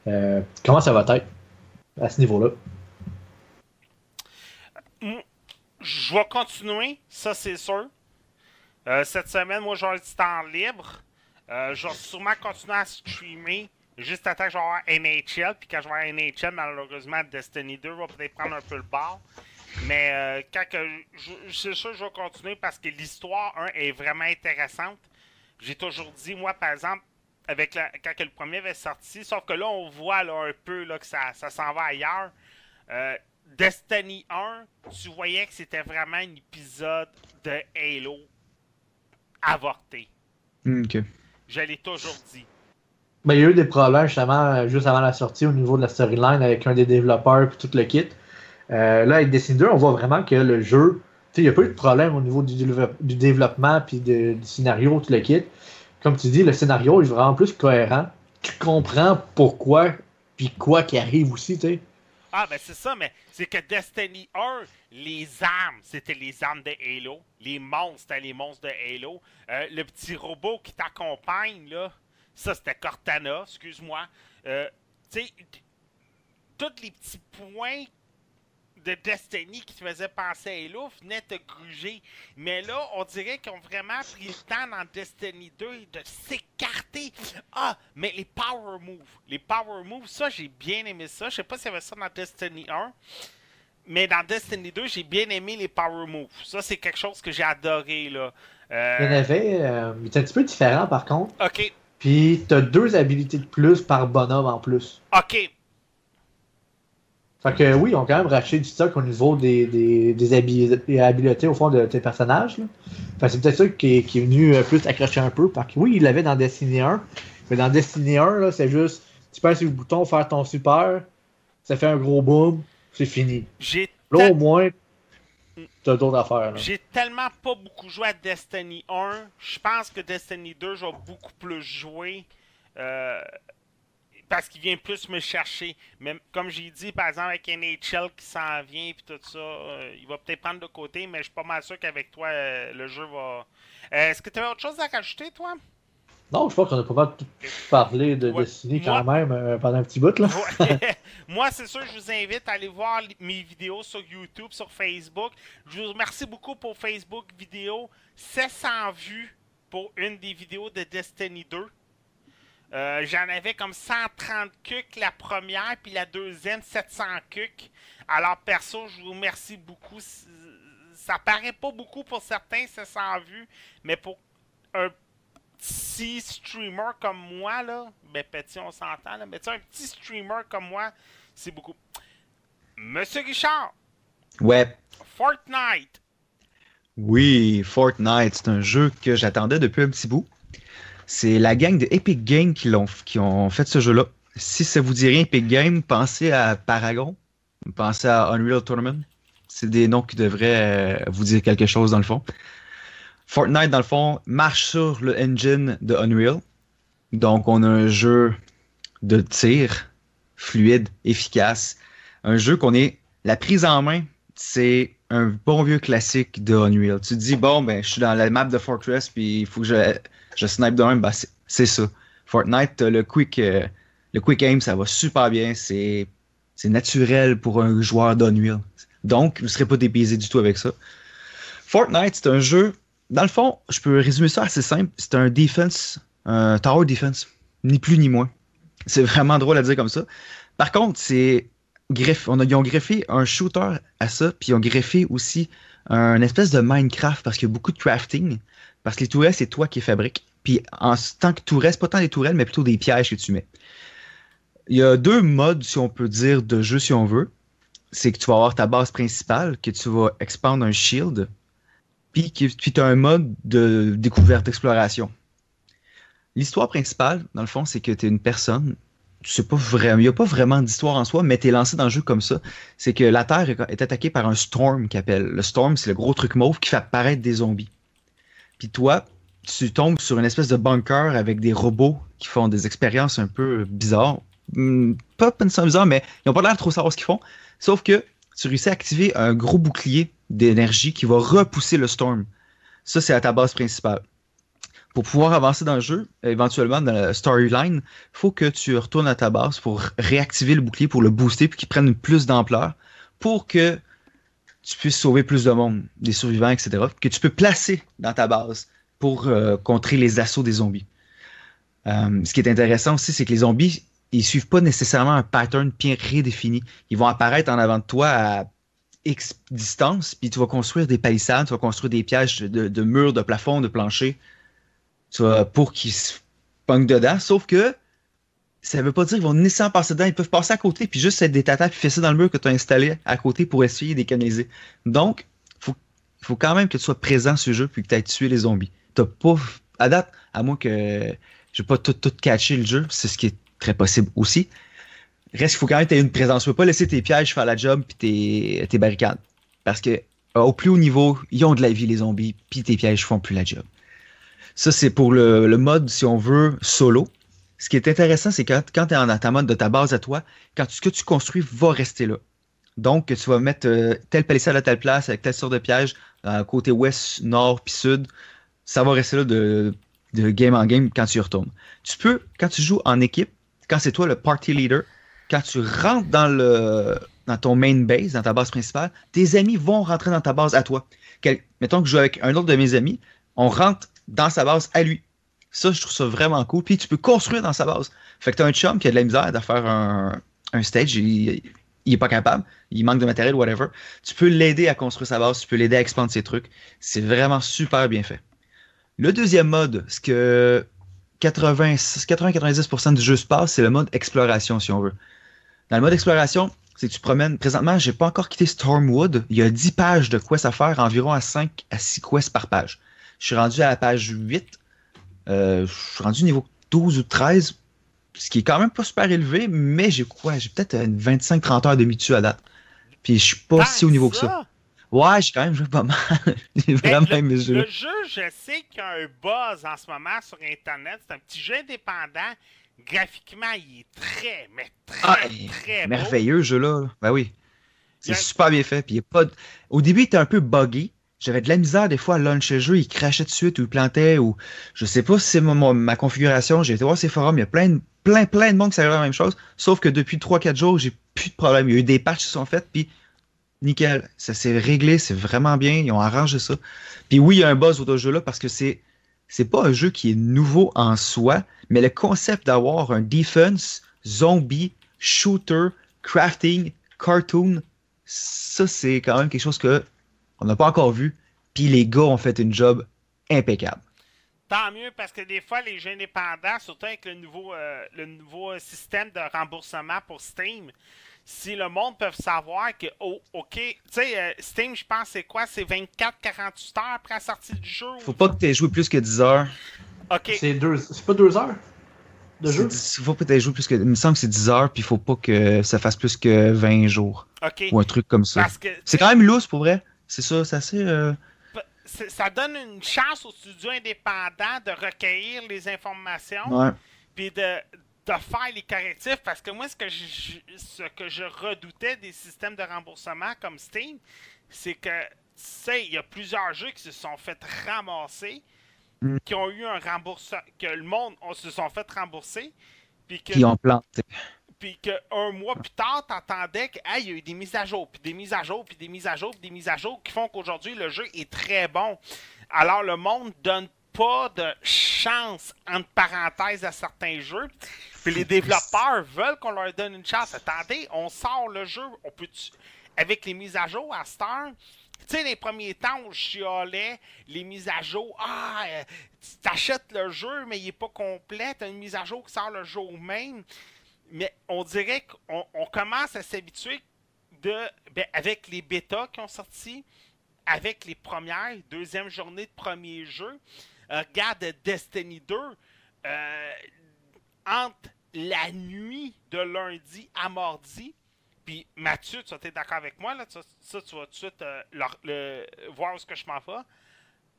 Euh, comment ça va être à ce niveau-là? Je vais continuer, ça c'est sûr. cette semaine, moi, j'ai du temps libre. je vais sûrement continuer à streamer juste à temps que je vais avoir NHL, puis quand je vais avoir NHL, malheureusement, Destiny 2 va peut-être prendre un peu le bord. Mais euh, quand que je- c'est sûr que je vais continuer parce que l'histoire, un, est vraiment intéressante. J'ai toujours dit, moi, par exemple, avec la- quand que le premier avait sorti, sauf que là, on voit là, un peu là, que ça, ça s'en va ailleurs. Euh, Destiny 1, tu voyais que c'était vraiment un épisode de Halo avorté. Hmm, ok. Je l'ai toujours dit. Ben, il y a eu des problèmes justement euh, juste avant la sortie au niveau de la storyline avec un des développeurs et tout le kit. Euh, là, avec Destiny 2, on voit vraiment que le jeu, il n'y a pas eu de problème au niveau du, dévelop- du développement puis du scénario, tout le kit. Comme tu dis, le scénario est vraiment plus cohérent. Tu comprends pourquoi puis quoi qui arrive aussi, tu sais. Ah, ben c'est ça, mais c'est que Destiny 1, les armes, c'était les armes de Halo. Les monstres, c'était les monstres de Halo. Euh, le petit robot qui t'accompagne, là, ça, c'était Cortana, excuse-moi. Euh, tu sais, tous les petits points de Destiny qui te faisaient penser à Halo venaient te gruger. Mais là, on dirait qu'ils ont vraiment pris le temps dans Destiny 2 de s'écarter. Ah, mais les power moves. Les power moves, ça, j'ai bien aimé ça. Je sais pas s'il y avait ça dans Destiny 1. Mais dans Destiny 2, j'ai bien aimé les power moves. Ça, c'est quelque chose que j'ai adoré, là. Euh, Il y en avait, euh, mais c'est un petit peu différent par contre. Ok, Puis t'as deux habilités de plus par bonhomme en plus. ok. Fait que oui, ils ont quand même racheté du stock au niveau des, des, des habi- des habiletés au fond de tes personnages. que c'est peut-être ça qui est, qui est venu euh, plus accrocher un peu. Parce que oui, il l'avait dans Destiny 1. Mais dans Destiny 1, là, c'est juste tu passes sur le bouton, faire ton super, ça fait un gros boom, c'est fini. J'ai Là, au moins, J'ai tellement pas beaucoup joué à Destiny 1. Je pense que Destiny 2, je vais beaucoup plus jouer. euh, parce qu'il vient plus me chercher. Mais comme j'ai dit, par exemple, avec NHL qui s'en vient puis tout ça, euh, il va peut-être prendre de côté, mais je suis pas mal sûr qu'avec toi, euh, le jeu va. Est-ce que tu avais autre chose à rajouter, toi? Non, je pense qu'on a pas mal parlé de Ouais. Destiny quand même euh, pendant un petit bout. Là. Ouais. Moi, c'est sûr, je vous invite à aller voir mes vidéos sur YouTube, sur Facebook. Je vous remercie beaucoup pour Facebook vidéo. 700 vues pour une des vidéos de Destiny 2. Euh, J'en avais comme 130 cucs la première, puis la deuxième 700 cucs. Alors, perso, je vous remercie beaucoup. Ça paraît pas beaucoup pour certains, 700 vues, mais pour un petit streamer comme moi, là, ben petit, on s'entend, là, mais tu sais, un petit streamer comme moi, c'est beaucoup. Monsieur Richard, Ouais. Fortnite, Oui, Fortnite, c'est un jeu que j'attendais depuis un petit bout. C'est la gang de Epic Games qui, l'ont, qui ont fait ce jeu-là. Si ça vous dit rien, Epic Games, pensez à Paragon, pensez à Unreal Tournament. C'est des noms qui devraient euh, vous dire quelque chose dans le fond. Fortnite, dans le fond, marche sur le engine de Unreal. Donc, on a un jeu de tir fluide, efficace. Un jeu qu'on est. La prise en main, c'est un bon vieux classique de Unreal. Tu te dis, bon, ben, je suis dans la map de Fortress, puis il faut que je, je snipe même. Ben, c'est- ça. Fortnite, le quick, euh, le quick aim, ça va super bien. C'est c'est naturel pour un joueur d'Unreal. Donc, vous ne serez pas dépaysé du tout avec ça. Fortnite, c'est un jeu. Dans le fond, je peux résumer ça assez simple. C'est un defense, un tower defense. Ni plus ni moins. C'est vraiment drôle à dire comme ça. Par contre, c'est on a, ils ont greffé un shooter à ça, puis ils ont greffé aussi un espèce de Minecraft parce qu'il y a beaucoup de crafting. Parce que les tourelles, c'est toi qui fabriques. Puis en tant que tourelle, pas tant des tourelles, mais plutôt des pièges que tu mets. Il y a deux modes, si on peut dire, de jeu si on veut. C'est que tu vas avoir ta base principale, que tu vas expandre un shield, puis tu as un mode de découverte, d'exploration. L'histoire principale, dans le fond, c'est que tu es une personne pas vraiment, il n'y a pas vraiment d'histoire en soi, mais tu es lancé dans le jeu comme ça. C'est que la Terre est, attaquée par un storm qui appelle. Le storm, c'est le gros truc mauve qui fait apparaître des zombies. Puis toi, tu tombes sur une espèce de bunker avec des robots qui font des expériences un peu bizarres. Hmm, pas nécessairement bizarres, mais ils n'ont pas l'air de trop savoir ce qu'ils font. Sauf que tu réussis à activer un gros bouclier d'énergie qui va repousser le storm. Ça, c'est à ta base principale pour pouvoir avancer dans le jeu, éventuellement dans la storyline, il faut que tu retournes à ta base pour réactiver le bouclier, pour le booster, puis qu'il prenne plus d'ampleur, pour que tu puisses sauver plus de monde, des survivants, etc., que tu peux placer dans ta base pour euh, contrer les assauts des zombies. Euh, ce qui est intéressant aussi, c'est que les zombies, ils suivent pas nécessairement un pattern bien redéfini. Ils vont apparaître en avant de toi à X distance, puis tu vas construire des palissades, tu vas construire des pièges de, murs, de plafonds, de planchers, pour qu'ils se pognent dedans. Sauf que ça veut pas dire qu'ils vont nécessairement passer dedans. Ils peuvent passer à côté, puis juste être des tatas, puis fesser dans le mur que tu as installé à côté pour essayer de les. Donc, faut, faut quand même que tu sois présent sur le jeu, puis que tu aies tué les zombies. T'as pas, à date, à moins que je pas tout, tout catché le jeu, c'est ce qui est très possible aussi. Reste qu'il faut quand même que aies une présence. Tu peux pas laisser tes pièges faire la job puis tes, tes barricades. Parce que euh, au plus haut niveau, ils ont de la vie, les zombies, puis tes pièges font plus la job. Ça, c'est pour le, le mode, si on veut, solo. Ce qui est intéressant, c'est quand, quand tu es en mode de ta base à toi, quand ce que tu construis va rester là. Donc, tu vas mettre euh, telle palissade à telle place avec telle sorte de piège, euh, côté ouest, nord puis sud. Ça va rester là de, de game en game quand tu y retournes. Tu peux, quand tu joues en équipe, quand c'est toi le party leader, quand tu rentres dans ton main base, dans ta base principale, tes amis vont rentrer dans ta base à toi. Mettons que je joue avec un autre de mes amis, on rentre dans sa base à lui. Ça, je trouve ça vraiment cool. Puis tu peux construire dans sa base. Fait que tu as un chum qui a de la misère de faire un, stage, il, il est pas capable, il manque de matériel, whatever. Tu peux l'aider à construire sa base, tu peux l'aider à expander ses trucs. C'est vraiment super bien fait. Le deuxième mode, ce que 80-90% du jeu se passe, c'est le mode exploration, si on veut. Dans le mode exploration, c'est que tu promènes. Présentement, j'ai pas encore quitté Stormwood. Il y a 10 pages de quests à faire, environ à 5 à 6 quests par page. Je suis rendu à la page 8. Euh, je suis rendu niveau 12 ou 13. Ce qui est quand même pas super élevé, mais j'ai quoi? J'ai peut-être une 25-30 heures de dessus à date. Puis je suis pas si haut niveau que ça. Ouais, j'ai quand même joué pas mal. j'ai vraiment le, aimé jeu. le jeu, je sais qu'il y a un buzz en ce moment sur Internet. C'est un petit jeu indépendant. Graphiquement, il est très, mais très, Ah, très beau. Merveilleux, ce jeu-là. Ben oui. C'est a- super bien fait. Puis il pas de- Au début, il était un peu buggy. J'avais de la misère des fois à launcher le jeu, il crachait de suite ou il plantait ou je sais pas si c'est ma configuration. J'ai été voir ces forums, il y a plein de, plein, plein de monde qui s'arrive la même chose. Sauf que depuis 3-4 jours, j'ai plus de problème. Il y a eu des patchs qui sont faits, puis nickel. Ça s'est réglé, c'est vraiment bien. Ils ont arrangé ça. Puis oui, il y a un buzz autour de ce jeu-là parce que c'est c'est pas un jeu qui est nouveau en soi, mais le concept d'avoir un defense, zombie, shooter, crafting, cartoon, ça c'est quand même quelque chose que on n'a pas encore vu. Puis les gars ont fait une job impeccable. Tant mieux, parce que des fois, les jeux indépendants, surtout avec le nouveau, euh, système de remboursement pour Steam, si le monde peut savoir que, oh, OK, tu sais, euh, Steam, je pense, c'est quoi? C'est 24-48 heures après la sortie du jeu? Faut pas que tu aies joué plus que 10 heures. OK, C'est deux... c'est pas deux heures de jeu? Faut pas que tu aies joué plus que. Il me semble que c'est 10 heures, puis faut pas que ça fasse plus que 20 jours. OK. Ou un truc comme ça. Parce que C'est quand même loose pour vrai. C'est ça, c'est assez. euh, c'est- ça donne une chance aux studios indépendants de recueillir les informations. Ouais. puis de, de faire les correctifs parce que moi ce que je, ce que je redoutais des systèmes de remboursement comme Steam c'est que tu sais il y a plusieurs jeux qui se sont fait ramasser Mm. qui ont eu un remboursement que le monde on se sont fait rembourser puis que Puis on plante. puis que un mois plus tard, t'entendais qu'il y a eu des mises à jour, puis des mises à jour, puis des mises à jour, puis des mises à jour qui font qu'aujourd'hui le jeu est très bon. Alors le monde donne pas de chance entre parenthèses à certains jeux. Puis les développeurs veulent qu'on leur donne une chance. Attendez, on sort le jeu, on peut avec les mises à jour à cette heure. Tu sais, les premiers temps, on chialait les mises à jour. Ah, euh, t'achètes le jeu, mais il est pas complet. T'as une mise à jour qui sort le jour même mais on dirait qu'on on commence à s'habituer de ben, avec les bêtas qui ont sorti, avec les premières, deuxième journée de premier jeu. Euh, regarde Destiny 2, euh, entre la nuit de lundi à mardi, puis Mathieu, tu es d'accord avec moi, là, ça, tu vas tout de suite euh, voir où ce que je m'en vais.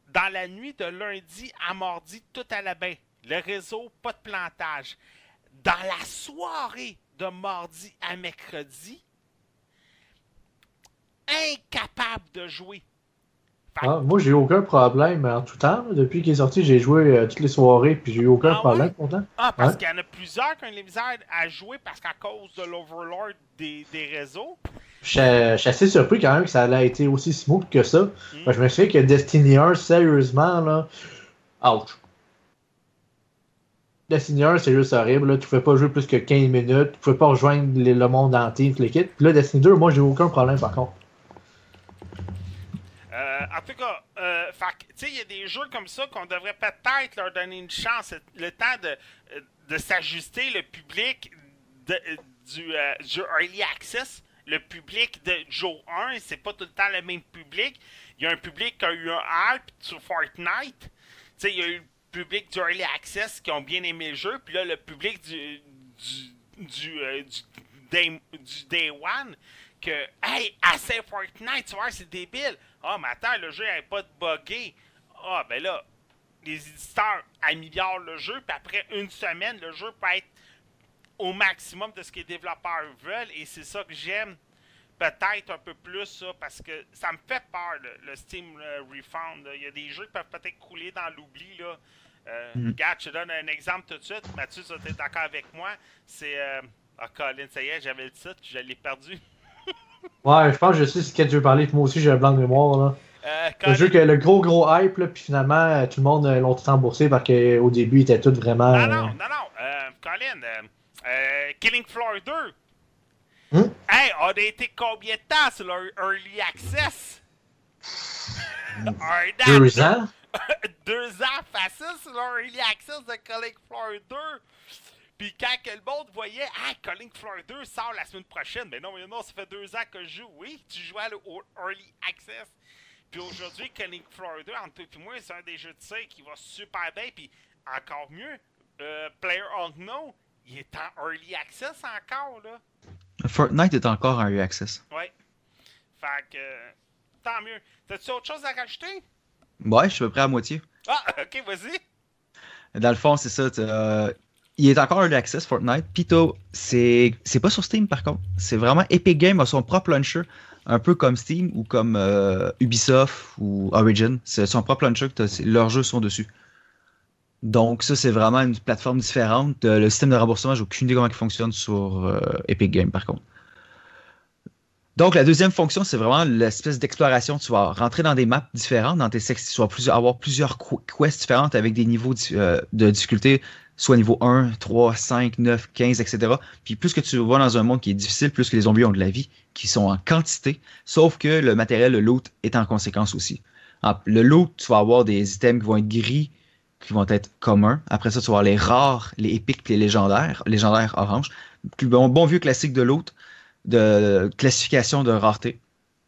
Dans la nuit de lundi à mardi, tout allait bien. Le réseau, pas de plantage dans la soirée de mardi à mercredi, incapable de jouer. Ah, moi, j'ai eu aucun problème en tout temps. Depuis qu'il est sorti, j'ai joué euh, toutes les soirées, puis j'ai eu aucun Ah problème ouais? pourtant. Ah, parce Ouais. qu'il y en a plusieurs qui ont les misères à jouer parce qu'à cause de l'overlord des, des réseaux. Je suis assez surpris quand même que ça allait été aussi smooth que ça. Mm. Ben, je me souviens que Destiny 1, sérieusement, là. Ouch. Destiny 1, c'est juste horrible. Là. Tu pouvais pas jouer plus que 15 minutes. Tu pouvais pas rejoindre les- le monde entier, toute l'équipe. Puis là, Destiny 2, moi, j'ai eu aucun problème par contre. Euh, en tout cas, euh, il y a des jeux comme ça qu'on devrait peut-être leur donner une chance, le temps de, de s'ajuster, le public du, du, Early Access, le public de Joe 1, c'est pas tout le temps le même public. Il y a un public qui a eu un hype sur Fortnite. Il y a eu le public du Early Access qui ont bien aimé le jeu, puis là, le public du, du, du, du, day, du Day One que, hey, assez Fortnite, tu vois, c'est débile. Ah, oh, mais attends, le jeu n'est pas de buggé. Ah, ben là, les éditeurs améliorent le jeu, puis après une semaine, le jeu peut être au maximum de ce que les développeurs veulent, et c'est ça que j'aime peut-être un peu plus, ça, parce que ça me fait peur, le, Steam Refund. Il y a des jeux qui peuvent peut-être couler dans l'oubli, là. Euh, mm. Regarde, je te donne un exemple tout de suite. Mathieu, tu es d'accord avec moi? C'est. Euh... Ah, Colin, ça y est, j'avais le titre, je l'ai perdu. Ouais, je pense que je sais ce que tu veux parler. Moi aussi, j'ai un blanc de mémoire. Là. Euh, le jeu qui a le gros gros hype, là, puis finalement, euh, tout le monde euh, l'a tout remboursé parce qu'au début, il était tout vraiment. Non, non, non, non. Euh, Colin, euh, Killing Floor 2. Hum? Hey, on a été combien de temps sur leur Early Access? Deux ans? Deux ans facile sur leur Early Access de Killing Floor 2. Puis quand que le monde voyait, ah, Calling Floor 2 sort la semaine prochaine, mais non, mais non, ça fait deux ans que je joue. Oui, tu jouais au Early Access. Puis aujourd'hui, Calling Floor 2, entre toi et moi, c'est un des jeux de tir qui va super bien. Puis encore mieux, euh, Player Unknown, il est en Early Access encore, là. Fortnite est encore en Early Access. Ouais. Fait que, tant mieux. T'as-tu autre chose à rajouter? Ouais, je suis à peu près à moitié. Ah, ok, vas-y. Dans le fond, c'est ça. Euh, il est encore early access Fortnite. Pito, c'est pas sur Steam par contre. C'est vraiment Epic Games a son propre launcher, un peu comme Steam ou comme euh, Ubisoft ou Origin. C'est son propre launcher que leurs jeux sont dessus. Donc ça c'est vraiment une plateforme différente. Euh, le système de remboursement, j'ai aucune idée comment il fonctionne sur euh, Epic Games par contre. Donc, la deuxième fonction, c'est vraiment l'espèce d'exploration. Tu vas rentrer dans des maps différentes, dans tes sections. Tu vas avoir plusieurs quests différentes avec des niveaux de difficulté soit niveau 1, 3, 5, 9, 15, etc. Puis plus que tu vas dans un monde qui est difficile, plus que les zombies ont de la vie, qui sont en quantité, sauf que le matériel, le loot, est en conséquence aussi. Le loot, tu vas avoir des items qui vont être gris, qui vont être communs. Après ça, tu vas avoir les rares, les épiques, les légendaires, légendaires orange. Bon, bon vieux classique de loot, de classification de rareté.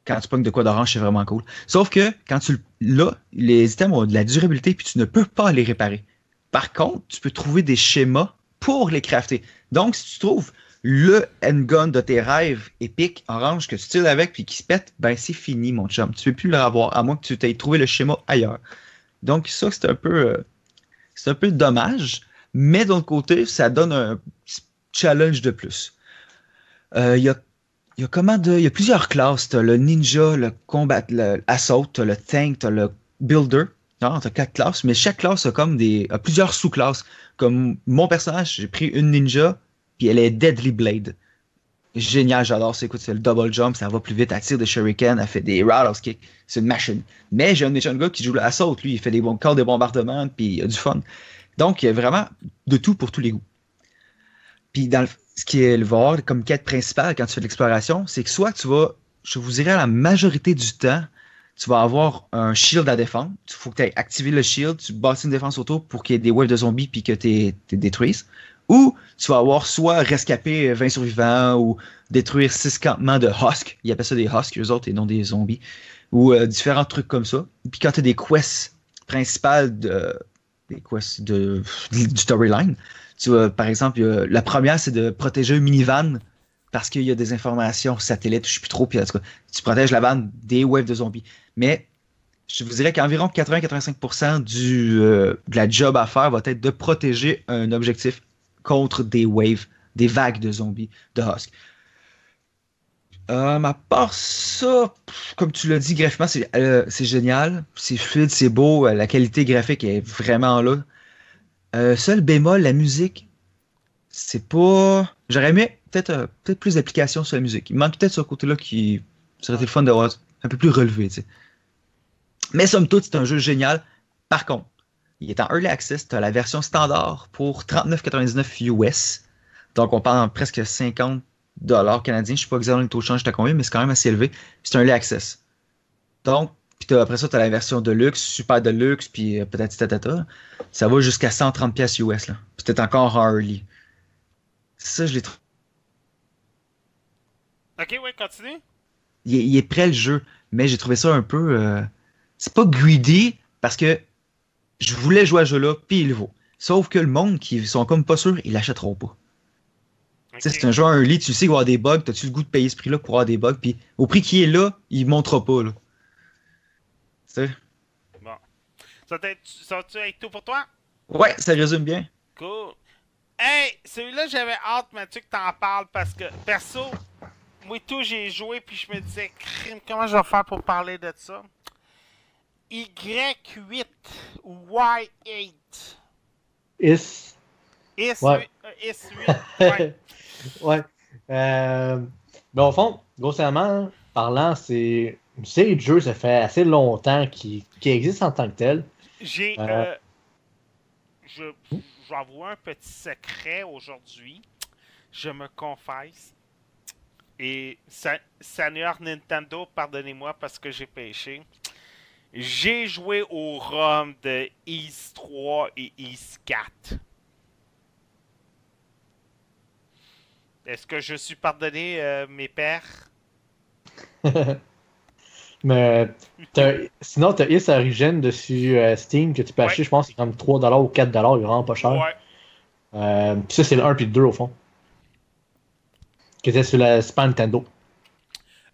Quand tu pognes de quoi d'orange, c'est vraiment cool. Sauf que quand tu l'as, les items ont de la durabilité puis tu ne peux pas les réparer. Par contre, tu peux trouver des schémas pour les crafter. Donc, si tu trouves le handgun de tes rêves épique orange que tu tires avec puis qui se pète, ben c'est fini, mon chum. Tu ne peux plus le avoir à moins que tu t'aies trouvé le schéma ailleurs. Donc, ça, c'est un peu. Euh, c'est un peu dommage. Mais d'un côté, ça donne un challenge de plus. Euh, il y a y a comment il y a plusieurs classes. T'as le ninja, le combat, le assault, le tank, le builder. Non, t'as quatre classes, mais chaque classe a comme des a plusieurs sous-classes. Comme mon personnage, j'ai pris une ninja, puis elle est Deadly Blade. Génial, j'adore. C'est écoute, c'est le double jump, ça va plus vite, elle tire des shurikens, elle fait des roundhouse kicks. C'est une machine. Mais j'ai un méchant gars qui joue l'assaut, lui, il fait des bons corps de bombardement, puis il a du fun. Donc, il y a vraiment de tout pour tous les goûts. Puis dans le, ce qui est le voir comme quête principale quand tu fais de l'exploration, c'est que soit tu vas, je vous dirais la majorité du temps, tu vas avoir un shield à défendre. Il faut que tu aies activé le shield, tu bâtis une défense autour pour qu'il y ait des waves de zombies puis que tu les détruises. Ou tu vas avoir soit rescaper 20 survivants ou détruire 6 campements de Husk. Ils appellent ça des Husk, eux autres, et non des zombies. Ou euh, différents trucs comme ça. Puis quand tu as des quests principales de, des quests de, du storyline, tu vois, par exemple, la première, c'est de protéger un minivan parce qu'il y a des informations satellites, je ne sais plus trop, puis en tout cas, tu protèges la bande des waves de zombies. Mais je vous dirais qu'environ 80-85% du, euh, de la job à faire va être de protéger un objectif contre des waves, des vagues de zombies de Husk. Euh, à part ça, comme tu l'as dit, graphiquement, c'est euh, génial. C'est fluide, c'est beau. la qualité graphique est vraiment là. seul bémol, la musique, c'est pas. J'aurais aimé peut-être peut plus d'applications sur la musique. Il manque peut-être ce côté-là qui serait le fun d'avoir un peu plus relevé. Mais somme toute, c'est un jeu génial. Par contre, il est en early access. Tu as la version standard pour 39,99 US. Donc, on parle en presque 50 dollars canadiens. Je ne sais pas exactement le taux de change à combien, mais c'est quand même assez élevé. C'est un early access. Donc, Puis après ça, tu as la version Deluxe, Super Deluxe, puis euh, peut-être tatata. Ça va jusqu'à 130 pièces US. Là. Puis encore en early. Ça, je l'ai trouvé. Ok, ouais, continue. Il, est- il est prêt le jeu, mais j'ai trouvé ça un peu. euh, C'est pas greedy parce que je voulais jouer à ce jeu-là, puis il le vaut. Sauf que le monde qui sont comme pas sûrs, ils l'achèteront pas. Tu sais, Ok. C'est un jeu early, tu sais qu'il va y avoir des bugs, t'as-tu le goût de payer ce prix-là pour avoir des bugs, puis au prix qui est là, il montera pas. Là. Tu sais? Bon. Ça va-tu être tout pour toi? Ouais, ça résume bien. Cool. Hey, celui-là, j'avais hâte, Mathieu, que t'en parles parce que, perso, moi et tout, j'ai joué puis je me disais, crime, comment je vais faire pour parler de ça? Y8 ou Y8. Is. Is8. Ouais. euh, Is8. Ouais. ouais. Euh, ben, au fond, grossièrement parlant, c'est une série de jeux, ça fait assez longtemps qui, qui existe en tant que tel. J'ai. Euh. Euh, je j'avoue un petit secret aujourd'hui. Je me confesse. Et Seigneur Nintendo, pardonnez-moi parce que j'ai péché. J'ai joué au ROM de Ease 3 et Ease 4. Est-ce que je suis pardonné, euh, mes pères? Mais sinon, tu as Is Origin dessus euh, Steam que tu peux Ouais. acheter, je pense, c'est comme 3$ ou 4$, il est vraiment pas cher. Ouais. Euh, puis ça, c'est le 1 puis le 2 au fond. Qui était sur la Super Nintendo.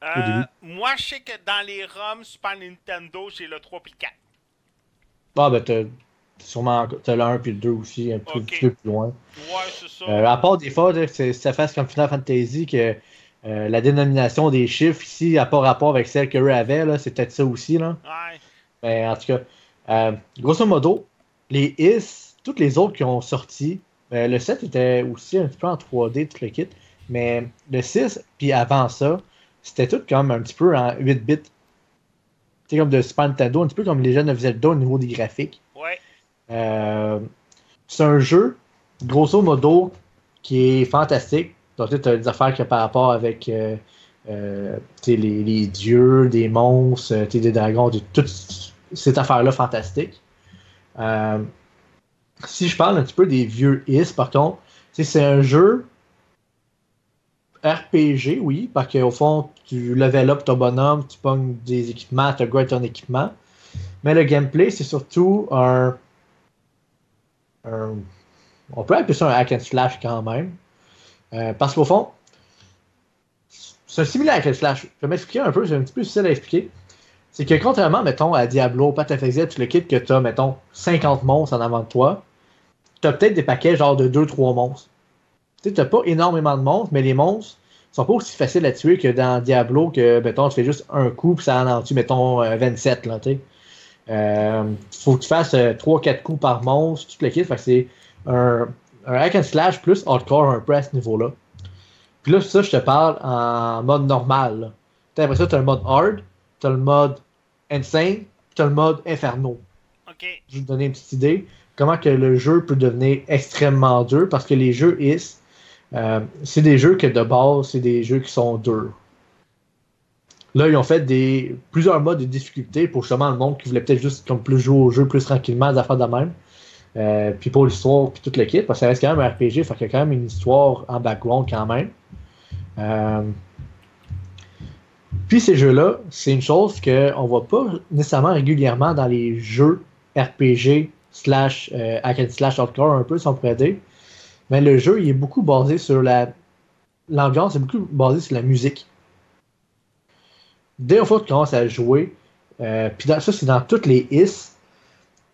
Euh, moi, je sais que dans les ROM Super Nintendo, j'ai le 3 et le 4. Ah, ben, t'as sûrement t'as le 1 puis le 2 aussi, un peu, Ok. petit peu plus loin. Ouais, c'est ça. Euh, à part des fois, là, c'est- ça fasse comme Final Fantasy que euh, la dénomination des chiffres ici n'a pas rapport avec celle que eux avaient, là, c'est peut-être ça aussi. Là. Ouais. Mais en tout cas, grosso modo, les Is, toutes les autres qui ont sorti, euh, le 7 était aussi un petit peu en 3D, tout le kit, mais le 6, puis avant ça, c'était tout comme un petit peu en 8 bits. C'est comme de Super Nintendo, un petit peu comme les jeunes de Zelda au niveau des graphiques. Ouais. Euh, c'est un jeu, grosso modo, qui est fantastique. Donc, tu as des affaires a par rapport avec euh, euh, les, les dieux, des monstres, des dragons, toute cette affaire-là fantastique. Si je parle un petit peu des vieux Is, par contre, c'est un jeu RPG, oui, parce qu'au fond, tu level up ton bonhomme, tu pognes des équipements, tu upgrades ton équipement. Mais le gameplay, c'est surtout un, On peut appeler ça un hack and slash quand même. Euh, parce qu'au fond, c'est un similaire hack and slash. Je vais m'expliquer un peu, c'est un petit peu difficile à expliquer. C'est que contrairement, mettons, à Diablo, Path of tu le quittes que tu as, mettons, 50 monstres en avant de toi, tu as peut-être des paquets genre de 2-3 monstres. Tu t'as pas énormément de monstres, mais les monstres sont pas aussi faciles à tuer que dans Diablo, que, mettons, tu fais juste un coup, puis ça en tue, mettons, euh, 27, là, tu sais. Euh, faut que tu fasses 3-4 coups par monstre, tu te le quittes, fait que c'est un, un hack and slash plus hardcore un peu à ce niveau-là. Puis là, ça, je te parle en mode normal. là. Après ça, t'as le mode hard, t'as le mode insane, puis t'as le mode inferno. Ok. Je vais vous donner une petite idée comment que le jeu peut devenir extrêmement dur parce que les jeux IS, euh, c'est des jeux que de base, c'est des jeux qui sont durs. Là, ils ont fait plusieurs modes de difficulté pour justement le monde qui voulait peut-être juste comme plus jouer au jeu plus tranquillement, des affaires de même. Euh, puis pour l'histoire, puis toute l'équipe, parce que ça reste quand même un RPG, fait qu'il y a quand même une histoire en background quand même. Euh, puis ces jeux-là, c'est une chose qu'on voit pas nécessairement régulièrement dans les jeux RPG slash hack and slash hardcore un peu, si on pourrait dire. Mais le jeu, il est beaucoup basé sur la... L'ambiance est beaucoup basée sur la musique. Dès la fois que tu commences à jouer, euh, puis ça, c'est dans toutes les Is,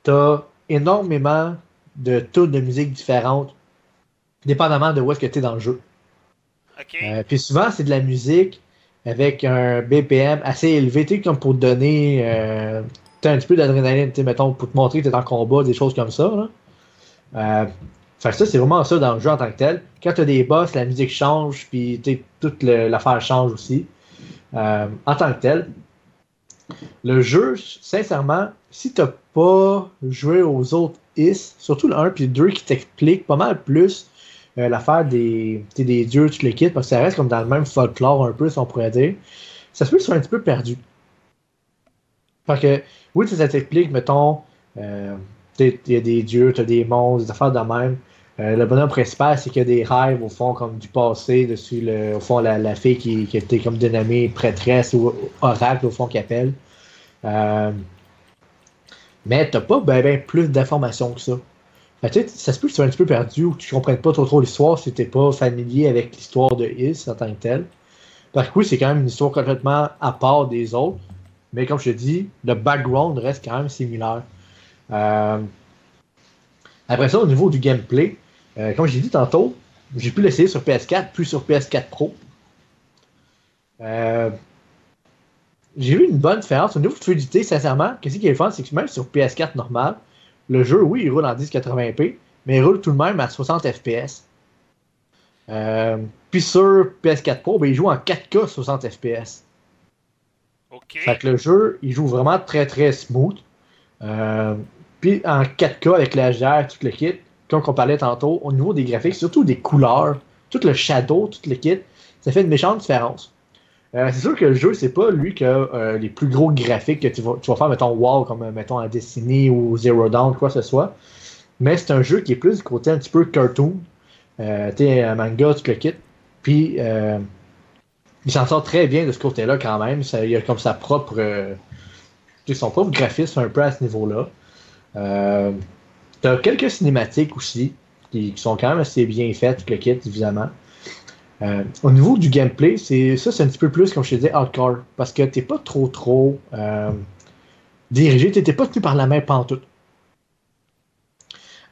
t'as énormément de tunes de musique différentes, dépendamment de où est-ce que tu es dans le jeu. Euh, puis souvent, c'est de la musique avec un BPM assez élevé, tu sais, comme pour te donner euh, t'as un petit peu d'adrénaline, tu sais, mettons, pour te montrer que tu es en combat, des choses comme ça. Là. Euh, fait que ça, c'est vraiment ça dans le jeu en tant que tel. Quand tu as des boss, la musique change, puis tu toute l'affaire change aussi. Euh, en tant que tel, le jeu, sincèrement, si tu pas joué aux autres Is, surtout le 1 puis le 2 qui t'explique pas mal plus euh, l'affaire des, tu des dieux, tu le quittes, parce que ça reste comme dans le même folklore un peu, si on pourrait dire, ça se peut que soit un petit peu perdu. Parce que, oui, ça t'explique, mettons, euh, il y a des dieux, tu as des monstres, des affaires de même. Euh, le bonhomme principal, c'est qu'il y a des rêves, au fond, comme du passé, dessus, le, au fond, la, la fille qui, qui était comme dénommée prêtresse ou oracle, au fond, qui appelle. Euh, mais t'as pas ben, ben plus d'informations que ça. Fait, ça se peut que tu sois un petit peu perdu ou que tu comprennes pas trop, trop l'histoire si t'es pas familier avec l'histoire de Is en tant que tel. Parce que oui, c'est quand même une histoire complètement à part des autres. Mais comme je te dis, le background reste quand même similaire. Euh, après ça, au niveau du gameplay, euh, comme j'ai dit tantôt, j'ai pu l'essayer sur PS4, puis sur PS4 Pro. Euh, j'ai vu une bonne différence. Au niveau de fluidité, sincèrement, qu'est-ce qui est fun, c'est que même sur PS4 normal, le jeu, oui, il roule en 1080p, mais il roule tout de même à 60 FPS. puis sur PS4 Pro, ben, il joue en 4K 60 FPS. OK. Fait que le jeu, il joue vraiment très très smooth. Euh, puis en 4K avec la GR, tout le kit, comme on parlait tantôt, au niveau des graphiques, surtout des couleurs, tout le shadow, tout le kit, ça fait une méchante différence. Euh, c'est sûr que le jeu, c'est pas lui qui a euh, les plus gros graphiques que tu vas, faire, mettons, wow, comme mettons à Destiny ou Zero Dawn, quoi que ce soit. Mais c'est un jeu qui est plus du côté un petit peu cartoon. Euh, tu manga, tout le kit. Puis, il s'en sort très bien de ce côté-là quand même. Il a comme sa propre. son propre graphisme un peu à ce niveau-là. T'as quelques cinématiques aussi, qui, sont quand même assez bien faites, le kit, évidemment. Euh, au niveau du gameplay, c'est ça, c'est un petit peu plus, comme je te disais, hardcore. Parce que t'es pas trop, trop euh, dirigé, t'es pas tenu par la main pantoute.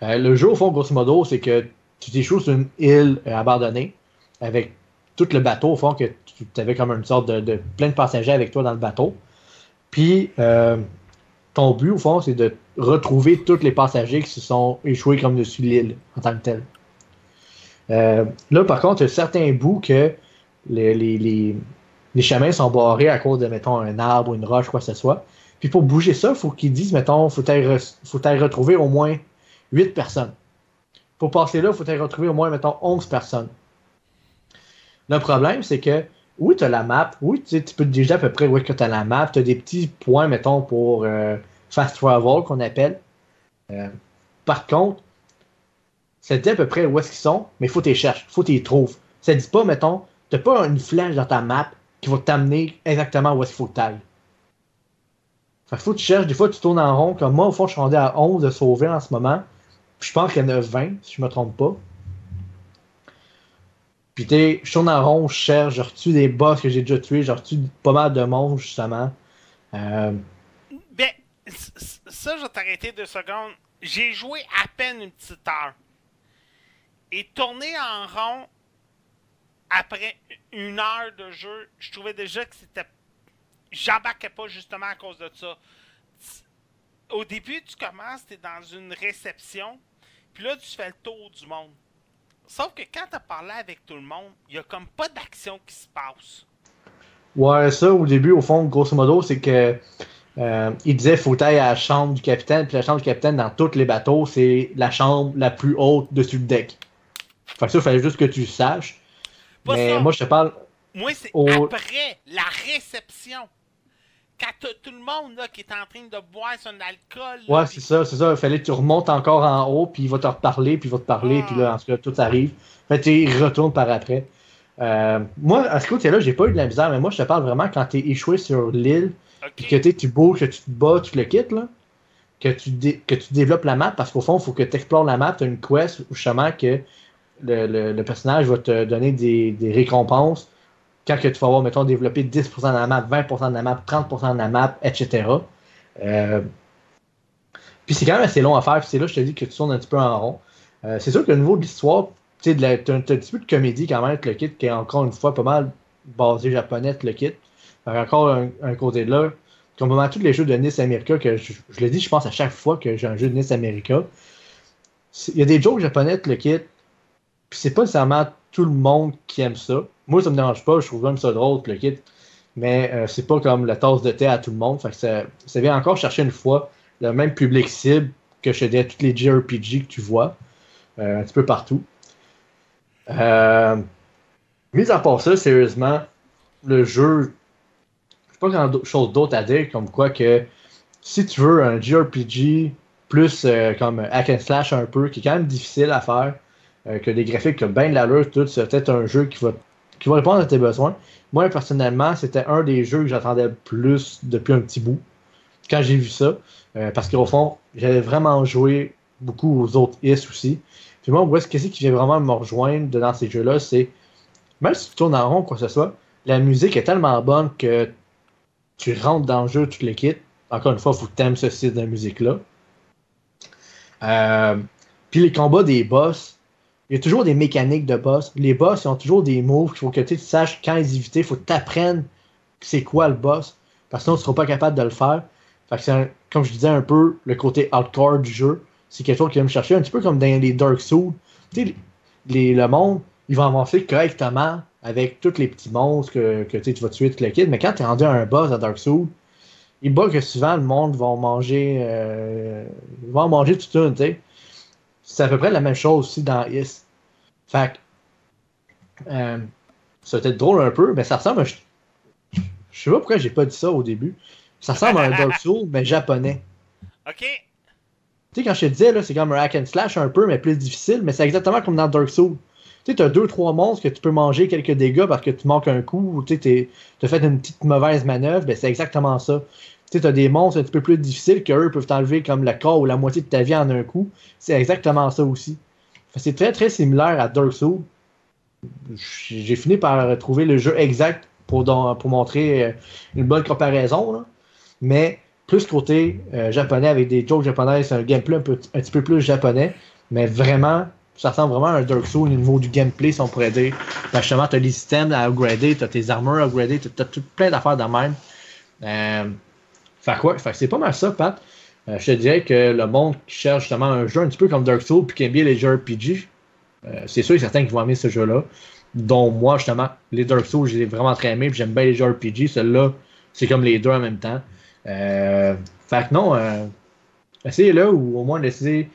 Euh, le jeu, au fond, grosso modo, c'est que tu t'échoues sur une île euh, abandonnée avec tout le bateau, au fond, que tu avais comme une sorte de, de, plein de passagers avec toi dans le bateau. Puis, euh, ton but, au fond, c'est de retrouver tous les passagers qui se sont échoués comme dessus l'île en tant que tel. Euh, là, par contre, il y a certains bouts que les, les, les, chemins sont barrés à cause de, mettons, un arbre ou une roche, quoi que ce soit. Puis pour bouger ça, il faut qu'ils disent, mettons, il faut retrouver au moins 8 personnes. Pour passer là, il faut il retrouver au moins, mettons, 11 personnes. Le problème, c'est que oui, tu as la map. Oui, tu, peux déjà à peu près où que tu as la map. Tu as des petits points, mettons, pour euh, fast travel qu'on appelle. Euh, par contre, ça te dit à peu près où est-ce qu'ils sont, mais il faut que tu les cherches. Il faut que tu les trouves. Ça ne dit pas, mettons, tu pas une flèche dans ta map qui va t'amener exactement où est-ce qu'il faut que tu ailles. Fait faut que tu cherches. Des fois, tu tournes en rond. Comme moi, au fond, je suis rendu à 11 de sauver en ce moment. Je pense qu'il y en a 20, si je me trompe pas. Puis tu je tourne en rond, je cherche, je retue des boss que j'ai déjà tués, je retue pas mal de monstres, justement. Euh... Ben, ça, je vais t'arrêter deux secondes. J'ai joué à peine une petite heure. Et tourner en rond après une heure de jeu, je trouvais déjà que c'était. J'embarquais pas justement à cause de ça. Au début, tu commences, tu es dans une réception, puis là, tu fais le tour du monde. Sauf que quand t'as parlé avec tout le monde, il y a comme pas d'action qui se passe. Ouais, ça, au début, au fond, grosso modo, c'est que euh, il disait faut aller à la chambre du capitaine, puis la chambre du capitaine dans tous les bateaux, c'est la chambre la plus haute dessus le deck. Fait que ça, il fallait juste que tu saches. Pas Mais ça. moi, je te parle. Moi, c'est au- après la réception. Quand tout le monde là, qui est en train de boire son alcool. là, Ouais, c'est ça, c'est ça. Il fallait que tu remontes encore en haut, puis il va te reparler, puis il va te parler, Ah. puis là, en tout cas, tout arrive. Fait tu retournes par après. Euh, moi, à ce côté-là, j'ai pas eu de la misère, mais moi, je te parle vraiment quand t'es échoué sur l'île, puis que t'es- tu bouges, que tu te bats, tu le quittes, là, que tu, que tu développes la map, parce qu'au fond, il faut que tu explores la map, tu as une quest, où justement, que le, le- le personnage va te donner des, des récompenses quand que tu vas avoir, mettons, développé 10% de la map, 20% de la map, 30% de la map, etc. Euh, puis c'est quand même assez long à faire, c'est là, je te dis que tu tournes un petit peu en rond. Euh, c'est sûr que au niveau de l'histoire, tu t'as un, petit peu de comédie quand même avec le kit, qui est encore une fois pas mal basé japonais, le kit. Encore un, côté de là. Comme vraiment tous les jeux de Nice America, que je, le dis, je pense à chaque fois que j'ai un jeu de Nice America. Il y a des jokes japonais, le kit, puis c'est pas nécessairement tout le monde qui aime ça. Moi, ça me dérange pas, je trouve même ça drôle, le kit. Mais euh, c'est pas comme la tasse de thé à tout le monde. Fait que ça, ça vient encore chercher une fois le même public cible que chez des, tous les JRPG que tu vois. euh, un petit peu partout. Euh, mis à part ça, sérieusement, le jeu, je pas grand chose d'autre à dire, comme quoi que si tu veux un JRPG plus euh, comme hack and slash un peu, qui est quand même difficile à faire, euh, que des graphiques qui ont bien de l'allure, tout, c'est peut-être un jeu qui va, qui va répondre à tes besoins. Moi, personnellement, c'était un des jeux que j'attendais le plus depuis un petit bout, quand j'ai vu ça. Euh, parce qu'au fond, j'avais vraiment joué beaucoup aux autres IS aussi. Puis moi, où qu'est-ce qui vient vraiment me rejoindre dans ces jeux-là, c'est même si tu tournes en rond, quoi que ce soit, la musique est tellement bonne que tu rentres dans le jeu, tu le quittes. Encore une fois, il faut que tu aimes ce style de musique-là. Euh, puis les combats des boss, il y a toujours des mécaniques de boss. Les boss, ont toujours des moves qu'il faut que tu saches quand les éviter. Il faut que tu apprennes c'est quoi le boss. Parce que sinon, tu ne seras pas capable de le faire. Comme je disais un peu, le côté hardcore du jeu. C'est quelque chose qui va me chercher un petit peu comme dans les Dark Souls. Tu sais, le monde, ils vont avancer correctement avec tous les petits monstres que, tu vas tuer, tout le kit. Mais quand tu es rendu à un boss à Dark Souls, il bug que souvent le monde va manger. Euh, va en manger tout un, tu. C'est à peu près la même chose aussi dans Is. Fait que. Euh, ça peut être drôle un peu, mais ça ressemble à. Je, je sais pas pourquoi j'ai pas dit ça au début. Ça ressemble à un Dark Souls, mais japonais. Ok. Tu sais, quand je te disais, là, c'est comme un hack and slash un peu, mais plus difficile, mais c'est exactement comme dans Dark Souls. Tu sais, t'as deux, trois monstres que tu peux manger quelques dégâts parce que tu manques un coup, ou tu sais, t'as fait une petite mauvaise manœuvre, ben c'est exactement ça. Tu t'as des monstres un petit peu plus difficiles qu'eux peuvent t'enlever comme le corps ou la moitié de ta vie en un coup. C'est exactement ça aussi. C'est très, très similaire à Dark Souls. J'ai fini par trouver le jeu exact pour, pour montrer euh, une bonne comparaison. Mais plus côté euh, japonais avec des jokes japonais, c'est un gameplay un, petit peu plus japonais. Mais vraiment, ça ressemble vraiment à un Dark Souls au niveau du gameplay, si on pourrait dire. Justement, tu as les systèmes à upgrader, tu as tes armures à upgrader, tu as, plein d'affaires de même. Euh, fait quoi? C'est pas mal ça, Pat. Euh, je te dirais que le monde qui cherche justement un jeu un petit peu comme Dark Souls puis qui aime bien les jeux RPG, euh, c'est sûr et certain qu'ils vont aimer ce jeu-là. Dont moi, justement, les Dark Souls, j'ai vraiment très aimé, puis j'aime bien les jeux RPG. Celui-là, c'est comme les deux en même temps. Euh, fait que non, euh, essayez-le ou au moins essayez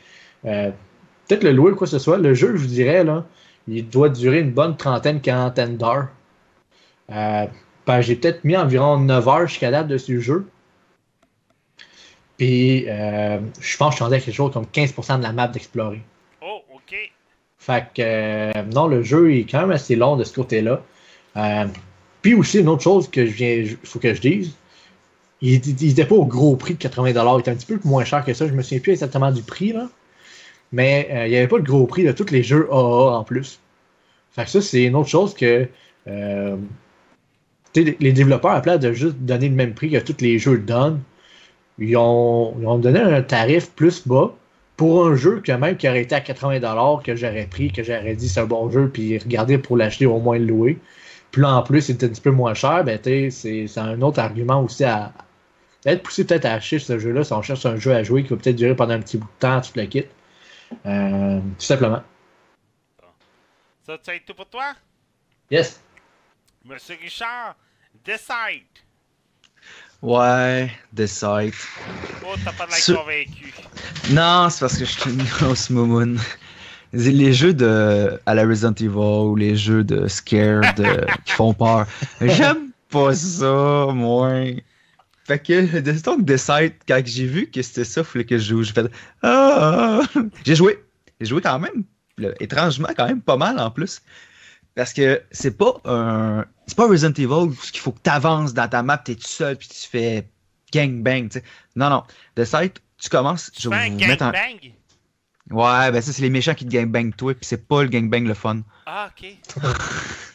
peut-être le louer ou quoi que ce soit. Le jeu, je vous dirais, là, il doit durer une bonne trentaine, quarantaine d'heures. Ben, j'ai peut-être mis environ 9 heures jusqu'à date de ce jeu. Puis, euh, je pense que je à quelque chose comme 15% de la map d'explorer. Oh, ok. Fait que, euh, non, le jeu est quand même assez long de ce côté-là. Euh, puis aussi, une autre chose que je viens, faut que je dise, il n'était pas au gros prix de 80$, il était un petit peu moins cher que ça. Je me souviens plus exactement du prix, là. Mais il n'y avait pas le gros prix de tous les jeux AA en plus. Fait que ça, c'est une autre chose que les développeurs, à place de juste donner le même prix que tous les jeux donnent, ils ont, donné un tarif plus bas pour un jeu que même qui aurait été à 80$, que j'aurais pris, que j'aurais dit c'est un bon jeu, puis regardez pour l'acheter au moins le louer. Puis là, en plus, c'est un petit peu moins cher, ben c'est un autre argument aussi à être poussé peut-être à acheter ce jeu-là si on cherche un jeu à jouer qui va peut-être durer pendant un petit bout de temps, tu le quittes. Euh, tout simplement. Ça, c'est tout pour toi? Yes. Monsieur Richard, decide. Ouais, Decide. Oh, t'as pas de convaincu. Non, c'est parce que je suis une grosse moumoune. Les jeux de à la Resident Evil ou les jeux de Scared euh, qui font peur, j'aime pas ça, moi. Fait que donc Decide, quand j'ai vu que c'était ça, fallait que je joue. J'ai fait ah! J'ai joué. J'ai joué quand même. Étrangement, quand même pas mal en plus. Parce que c'est pas un. C'est pas Resident Evil où il faut que tu avances dans ta map, t'es tout seul, puis tu fais gangbang, tu sais. Non, non. The Site, tu commences. Tu je fais un gangbang? Ouais, ben ça, c'est les méchants qui te gangbang toi, puis c'est pas le gangbang le fun. Ah, ok.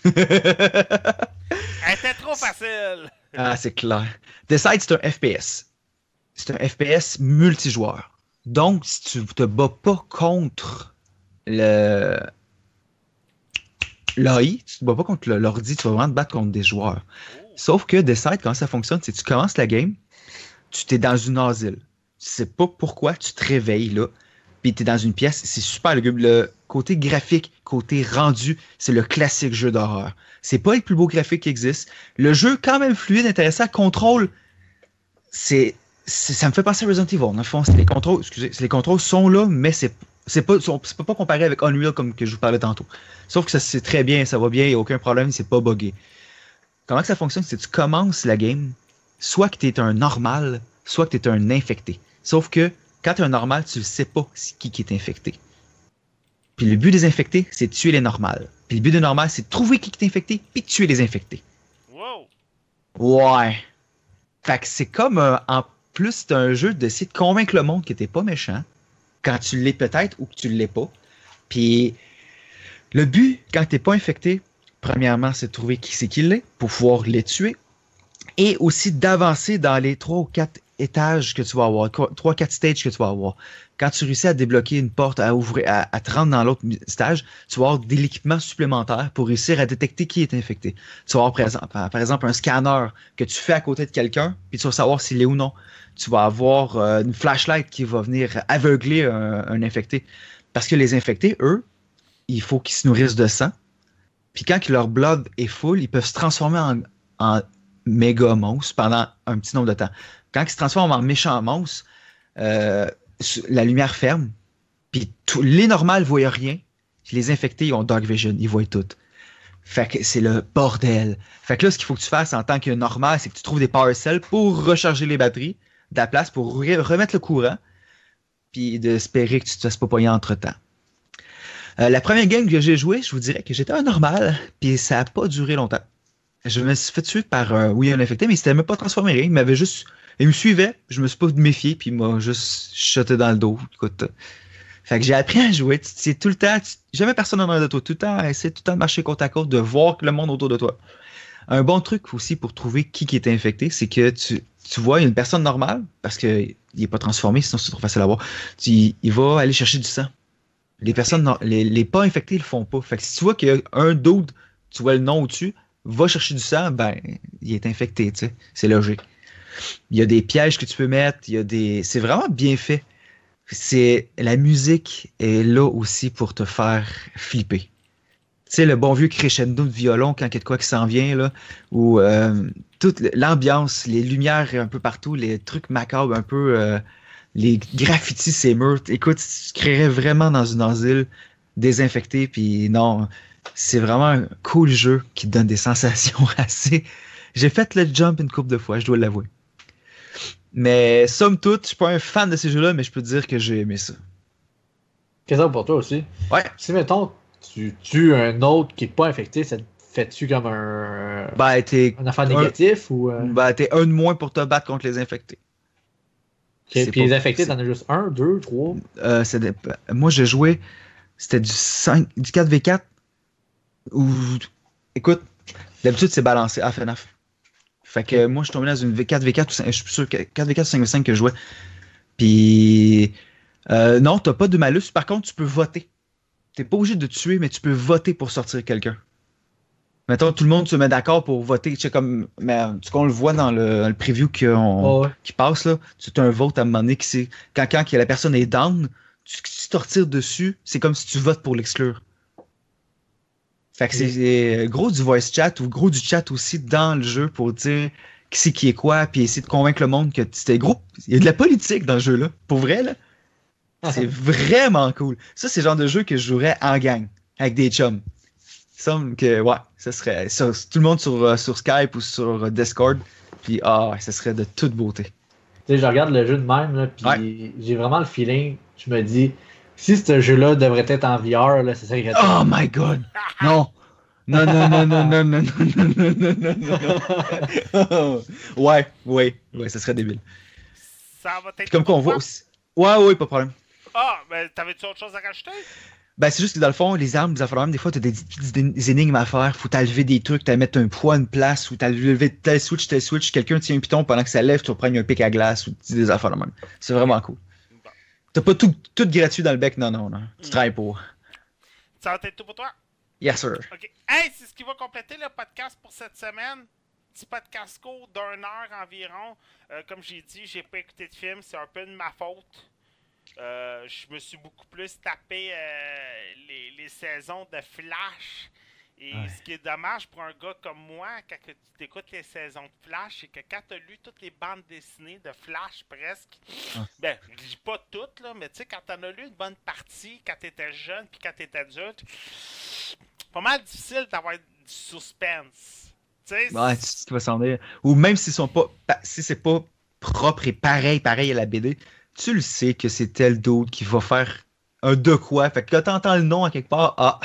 était trop facile. ah, c'est clair. The Site, c'est un FPS. C'est un FPS multijoueur. Donc, si tu te bats pas contre le, l'AI, tu te bats pas contre l'ordi, tu vas vraiment te battre contre des joueurs. Sauf que Decide, comment ça fonctionne, c'est tu commences la game, tu t'es dans une asile. Tu sais pas pourquoi tu te réveilles là, puis tu es dans une pièce. C'est super. Le, le, côté graphique, côté rendu, c'est le classique jeu d'horreur. C'est pas le plus beau graphique qui existe. Le jeu, quand même fluide, intéressant, contrôle, c'est ça me fait penser à Resident Evil. En fond, les contrôles, excusez, les contrôles sont là, mais c'est c'est pas, c'est pas comparé avec Unreal comme que je vous parlais tantôt. Sauf que ça c'est très bien, ça va bien, il n'y a aucun problème, c'est pas buggé. Comment que ça fonctionne? C'est que tu commences la game, soit que tu es un normal, soit que tu es un infecté. Sauf que quand tu es un normal, tu ne sais pas qui, qui est infecté. Puis le but des infectés, c'est de tuer les normales. Puis le but des normales, c'est de trouver qui est infecté, puis de tuer les infectés. Wow! Ouais. Fait que c'est comme, euh, en plus, c'est un jeu d'essayer de convaincre le monde que t'es pas méchant, quand tu l'es peut-être ou que tu l'es pas. Puis le but, quand t'es pas infecté, premièrement, c'est de trouver qui c'est qui l'est, pour pouvoir les tuer, et aussi d'avancer dans les trois ou quatre étages que tu vas avoir, trois, quatre stages que tu vas avoir. Quand tu réussis à débloquer une porte, à ouvrir, à, te rendre dans l'autre stage, tu vas avoir de l'équipement supplémentaire pour réussir à détecter qui est infecté. Tu vas avoir par exemple un scanner que tu fais à côté de quelqu'un, puis tu vas savoir s'il est ou non. Tu vas avoir euh, une flashlight qui va venir aveugler un, infecté. Parce que les infectés, eux, il faut qu'ils se nourrissent de sang. Puis quand leur blood est full, ils peuvent se transformer en, en méga monstre pendant un petit nombre de temps. Quand ils se transforment en méchants monstres, euh, la lumière ferme, puis les normales ne voient rien, les infectés ils ont dark vision, ils voient tout. Fait que c'est le bordel. Fait que là, ce qu'il faut que tu fasses en tant que normal, c'est que tu trouves des power cells pour recharger les batteries, de la place pour remettre le courant, puis d'espérer que tu te fasses pas poigner entre temps. Euh, la première game que j'ai joué, je vous dirais que j'étais un normal, puis ça n'a pas duré longtemps. Je me suis fait tuer par un oui, un infecté, mais il s'était même pas transformé. Il m'avait juste. Il me suivait, je me suis pas méfié, puis il m'a juste shoté dans le dos. Fait que j'ai appris à jouer. C'est tout le temps. Jamais personne en a de toi. Tout le temps, essayer tout le temps de marcher côte à côte, de voir le monde autour de toi. Un bon truc aussi pour trouver qui, est infecté, c'est que tu, vois une personne normale, parce qu'il n'est pas transformé, sinon c'est trop facile à voir. Il va aller chercher du sang. Les personnes, les, les pas infectés, ils le font pas. Fait que si tu vois qu'il y a un dude, tu vois le nom au-dessus, va chercher du sang, ben, il est infecté, tu sais. C'est logique. Il y a des pièges que tu peux mettre, il y a des. C'est vraiment bien fait. C'est. La musique est là aussi pour te faire flipper. Tu sais, le bon vieux crescendo de violon quand il y a de quoi qui s'en vient, là, où euh, toute l'ambiance, les lumières un peu partout, les trucs macabres un peu. Euh, les graffitis, ces murs. Écoute, tu créerais vraiment dans une asile désinfecté, puis non, c'est vraiment un cool jeu qui donne des sensations assez. J'ai fait le jump une couple de fois, je dois l'avouer. Mais somme toute, je suis pas un fan de ces jeux-là, mais je peux dire que j'ai aimé ça. Question pour toi aussi? Ouais. Si, mettons, tu tues un autre qui est pas infecté, ça te fait-tu comme un. Ben, t'es. Un affaire négatif ou. euh, Ben, t'es un de moins pour te battre contre les infectés. Puis c'est puis les infectés, t'en as juste un, deux, trois? Euh, Moi, j'ai joué. C'était du 5, du 4v4. Ou. Écoute, d'habitude, c'est balancé. Ah, FNAF. Fait que moi, je suis tombé dans une 4v4 ou 5, je suis sûr que 4v4 ou 5v5 que je jouais. Puis. euh, non, t'as pas de malus. Par contre, tu peux voter. T'es pas obligé de tuer, mais tu peux voter pour sortir quelqu'un. Mettons, tout le monde se met d'accord pour voter. Tu sais, comme. Mais, tu qu'on le voit dans le, dans le preview Ah ouais. qui passe, là, c'est un vote à un moment donné qui c'est. Quand, quand la personne est down, tu, si tu retires dessus, c'est comme si tu votes pour l'exclure. Fait que c'est c'est gros du voice chat ou gros du chat aussi dans le jeu pour dire qui c'est qui est quoi, puis essayer de convaincre le monde que c'était gros. Il y a de la politique dans le jeu, là. Pour vrai, là. C'est vraiment cool. Ça, c'est le genre de jeu que je jouerais en gang, avec des chums. Il semble que, ouais, ça serait. ça- tout le monde sur, euh, sur Skype ou sur euh, Discord. Puis, ah, ça serait de toute beauté. Tu sais, je regarde le jeu de même, là, puis Ouais. j'ai vraiment le feeling, je me dis, si ce jeu-là devrait être en VR, là, c'est ça qui Oh my god! Non! Non, non, non, non, non, non, non, non, non, non, non, non. Ouais, ouais, ouais, ça serait débile. Ça va être. Puis comme qu'on voit aussi. Ouais, ouais, pas de problème. Ah, ben, t'avais-tu autre chose à rajouter? Ben, c'est juste que dans le fond, les armes, des affaires des fois, t'as des petites énigmes à faire. Faut t'enlever des trucs, t'as mettre un poids une place, ou t'as levé tel switch, tel switch. Quelqu'un tient un piton pendant que ça lève, tu vas prendre un pic à glace, ou des affaires de même. C'est vraiment cool. Bon. T'as pas tout, tout gratuit dans le bec, non, non, non. Tu Mm. travailles pour. Ça va être tout pour toi? Yes, sir. OK. Hey, c'est ce qui va compléter le podcast pour cette semaine. Petit podcast court d'une heure environ. Euh, comme j'ai dit, j'ai pas écouté de film, c'est un peu de ma faute. Euh, je me suis beaucoup plus tapé euh, les, les saisons de Flash. Et Ouais. ce qui est dommage pour un gars comme moi, quand tu écoutes les saisons de Flash, c'est que quand tu as lu toutes les bandes dessinées de Flash presque, Ah. ben, je lis pas toutes, là, mais tu sais, quand t'en as lu une bonne partie, quand t'étais jeune puis quand t'étais adulte, pas mal difficile d'avoir du suspense. Tu Ouais, tu, tu vas s'en dire. Ou même s'ils sont pas. pa- Si c'est pas propre et pareil, pareil à la BD, tu le sais que c'est tel d'autre qui va faire un de quoi? Fait que quand t'entends le nom à quelque part, ah,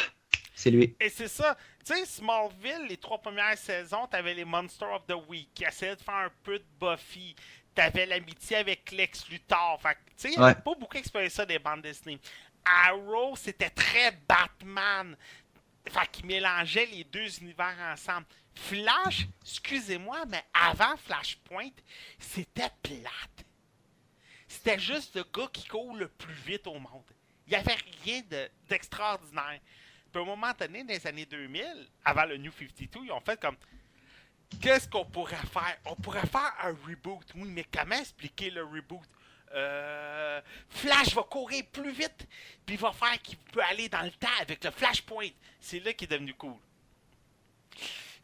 c'est lui. Et c'est ça. Tu sais, Smallville, les trois premières saisons, t'avais les Monsters of the Week qui essayaient de faire un peu de Buffy. T'avais l'amitié avec Lex Luthor. Fait que, tu sais, avait pas beaucoup exploité ça des bandes Disney. Arrow, c'était très Batman. Fait qu'il mélangeait les deux univers ensemble. Flash, excusez-moi, mais avant Flashpoint, c'était plate. C'était juste le gars qui court le plus vite au monde. Il n'y avait rien d'extraordinaire. Puis à un moment donné, dans les années 2000, avant le New 52, ils ont fait comme Qu'est-ce qu'on pourrait faire? On pourrait faire un reboot. Oui, mais comment expliquer le reboot? Euh, Flash va courir plus vite, puis il va faire qu'il peut aller dans le temps avec le Flashpoint. C'est là qu'il est devenu cool.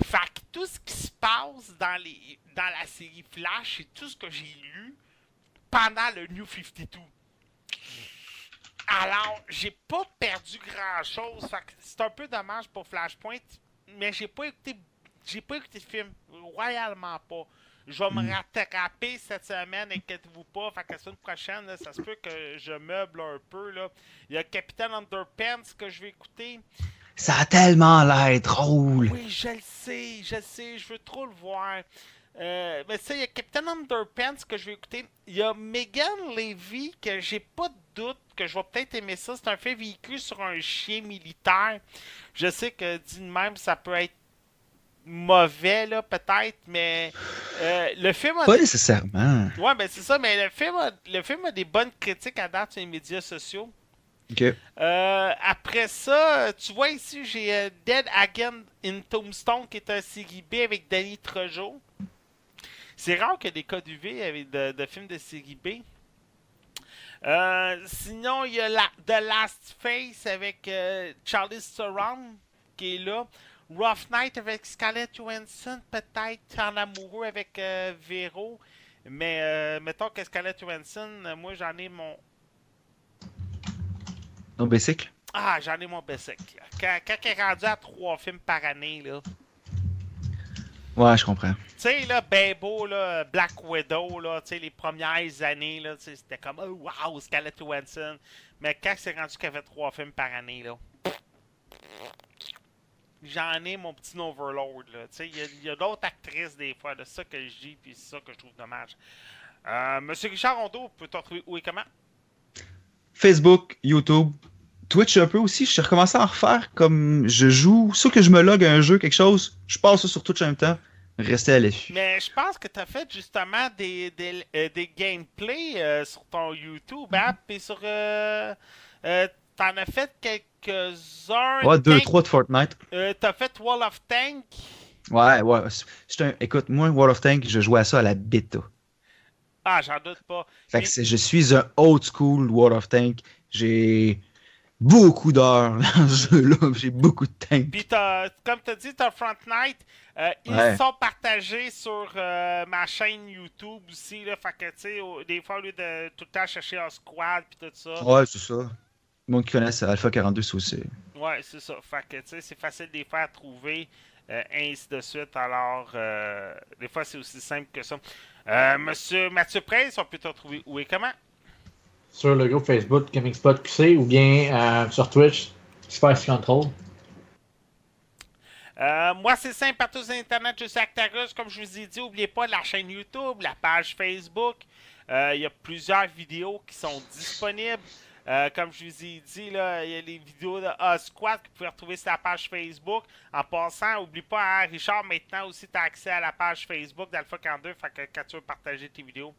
Fait tout ce qui se passe dans, les, dans la série Flash, c'est tout ce que j'ai lu pendant le New 52. Alors, j'ai pas perdu grand chose. C'est un peu dommage pour Flashpoint, mais j'ai pas écouté j'ai pas écouté le film. Royalement pas. Je vais me hmm. rattraper cette semaine, inquiétez-vous pas. Fait que la semaine prochaine, ça se peut que je meuble un peu. Là. Il y a Captain Underpants que je vais écouter. Ça a tellement l'air drôle. Oui, je le sais, je le sais, je veux trop le voir. Euh, mais ça, il y a Captain Underpants que je vais écouter. Il y a Megan Levy que j'ai pas de doute que je vais peut-être aimer ça. C'est un fait véhicule sur un chien militaire. Je sais que dit de même, ça peut être mauvais, là, peut-être, mais euh, le film a Pas nécessairement. Ouais, ben c'est ça, mais le film, a... le film a des bonnes critiques à date sur les médias sociaux. Euh, après ça, tu vois ici, j'ai Dead Again in Tombstone, qui est un série B avec Danny Trejo. C'est rare qu'il y ait des cas UV avec de, films de série B. sinon, il y a la, The Last Face avec Charlie Theron qui est là. Rough Night avec Scarlett Johansson, peut-être en amoureux avec euh, Vero. Mais euh, mettons que Scarlett Johansson, euh, moi j'en ai mon. Ton basic? Ah, j'en ai mon basic. Quand, quand elle est rendu à trois films par année, là. Ouais, je comprends. Tu sais, là, ben beau, là, Black Widow, là, tu sais, les premières années, là, c'était comme, oh, wow, Scarlett Johansson. Mais quand c'est rendu qu'elle fait trois films par année, là j'en ai mon petit overload. Il y a, d'autres actrices des fois, de ça que je dis, puis c'est ça que je trouve dommage. Euh, Monsieur Richard Rondeau, peut on trouver où et comment? Facebook, YouTube, Twitch un peu aussi. Je suis recommencé à en refaire comme je joue. Soit que je me log à un jeu, quelque chose, je passe ça sur Twitch en même temps. Restez à l'affût. Mais je pense que tu as fait justement des, des, euh, des gameplays euh, sur ton YouTube, hein? Puis sur. Euh, T'en as fait quelques-uns. Ouais, deux, trois de Fortnite. Euh, T'as fait Wall of Tank. Ouais, ouais. Un... Écoute, moi, Wall of Tank, je jouais à ça à la bêta. Ah, j'en doute pas. Fait que je suis un old school Wall of Tank. J'ai beaucoup d'heures dans ce jeu-là. J'ai beaucoup de tanks. Puis, as, comme tu as dit, t'as Front Night. Euh, ils sont partagés sur euh, ma chaîne YouTube aussi. Là, fait que, tu sais, des fois, au lieu de tout le temps chercher un squad puis tout ça. Ouais, c'est ça. Le monde qui connaisse Alpha 42, c'est aussi. Ouais, c'est ça. Fait que, tu sais, c'est facile de les faire trouver, euh, ainsi de suite. Alors, euh, des fois, c'est aussi simple que ça. Euh, Monsieur Mathieu Presse, on peut te retrouver où et comment? Sur le groupe Facebook Gaming Spot QC ou bien sur Twitch, Spice Control. moi, c'est simple, partout sur Internet, je suis Actarus. Comme je vous ai dit, n'oubliez pas la chaîne YouTube, la page Facebook. Il y a plusieurs vidéos qui sont disponibles. Euh, comme je vous ai dit, là, il y a les vidéos de Squad que vous pouvez retrouver sur la page Facebook. En passant, n'oublie pas, hein, Richard, maintenant aussi, tu as accès à la page Facebook d'Alpha 42. Fait que quand tu veux partager tes vidéos,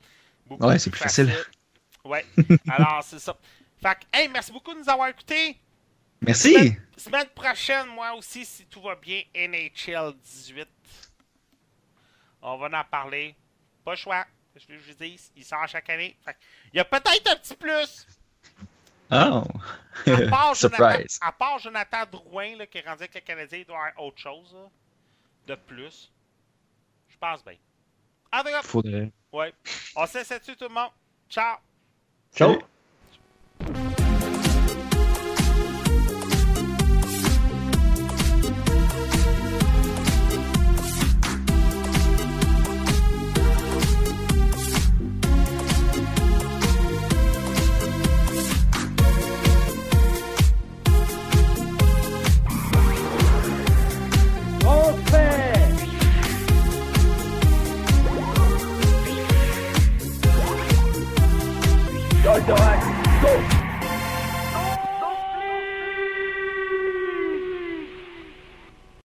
beaucoup ouais, c'est plus facile. Ouais, alors c'est ça. Fait que, hey, merci beaucoup de nous avoir écoutés. Merci. Semaine, prochaine, moi aussi, si tout va bien, NHL 18. On va en parler. Pas choix. Je vous dis, il sort chaque année. Fait il y a peut-être un petit plus. Oh! à part Surprise! Jonathan, à part Jonathan Drouin, là, qui est rendu avec le Canadien, il doit y avoir autre chose là, de plus. Je pense bien. En tout Faudrait. Ouais. On se laisse tout le monde? Ciao! Ciao!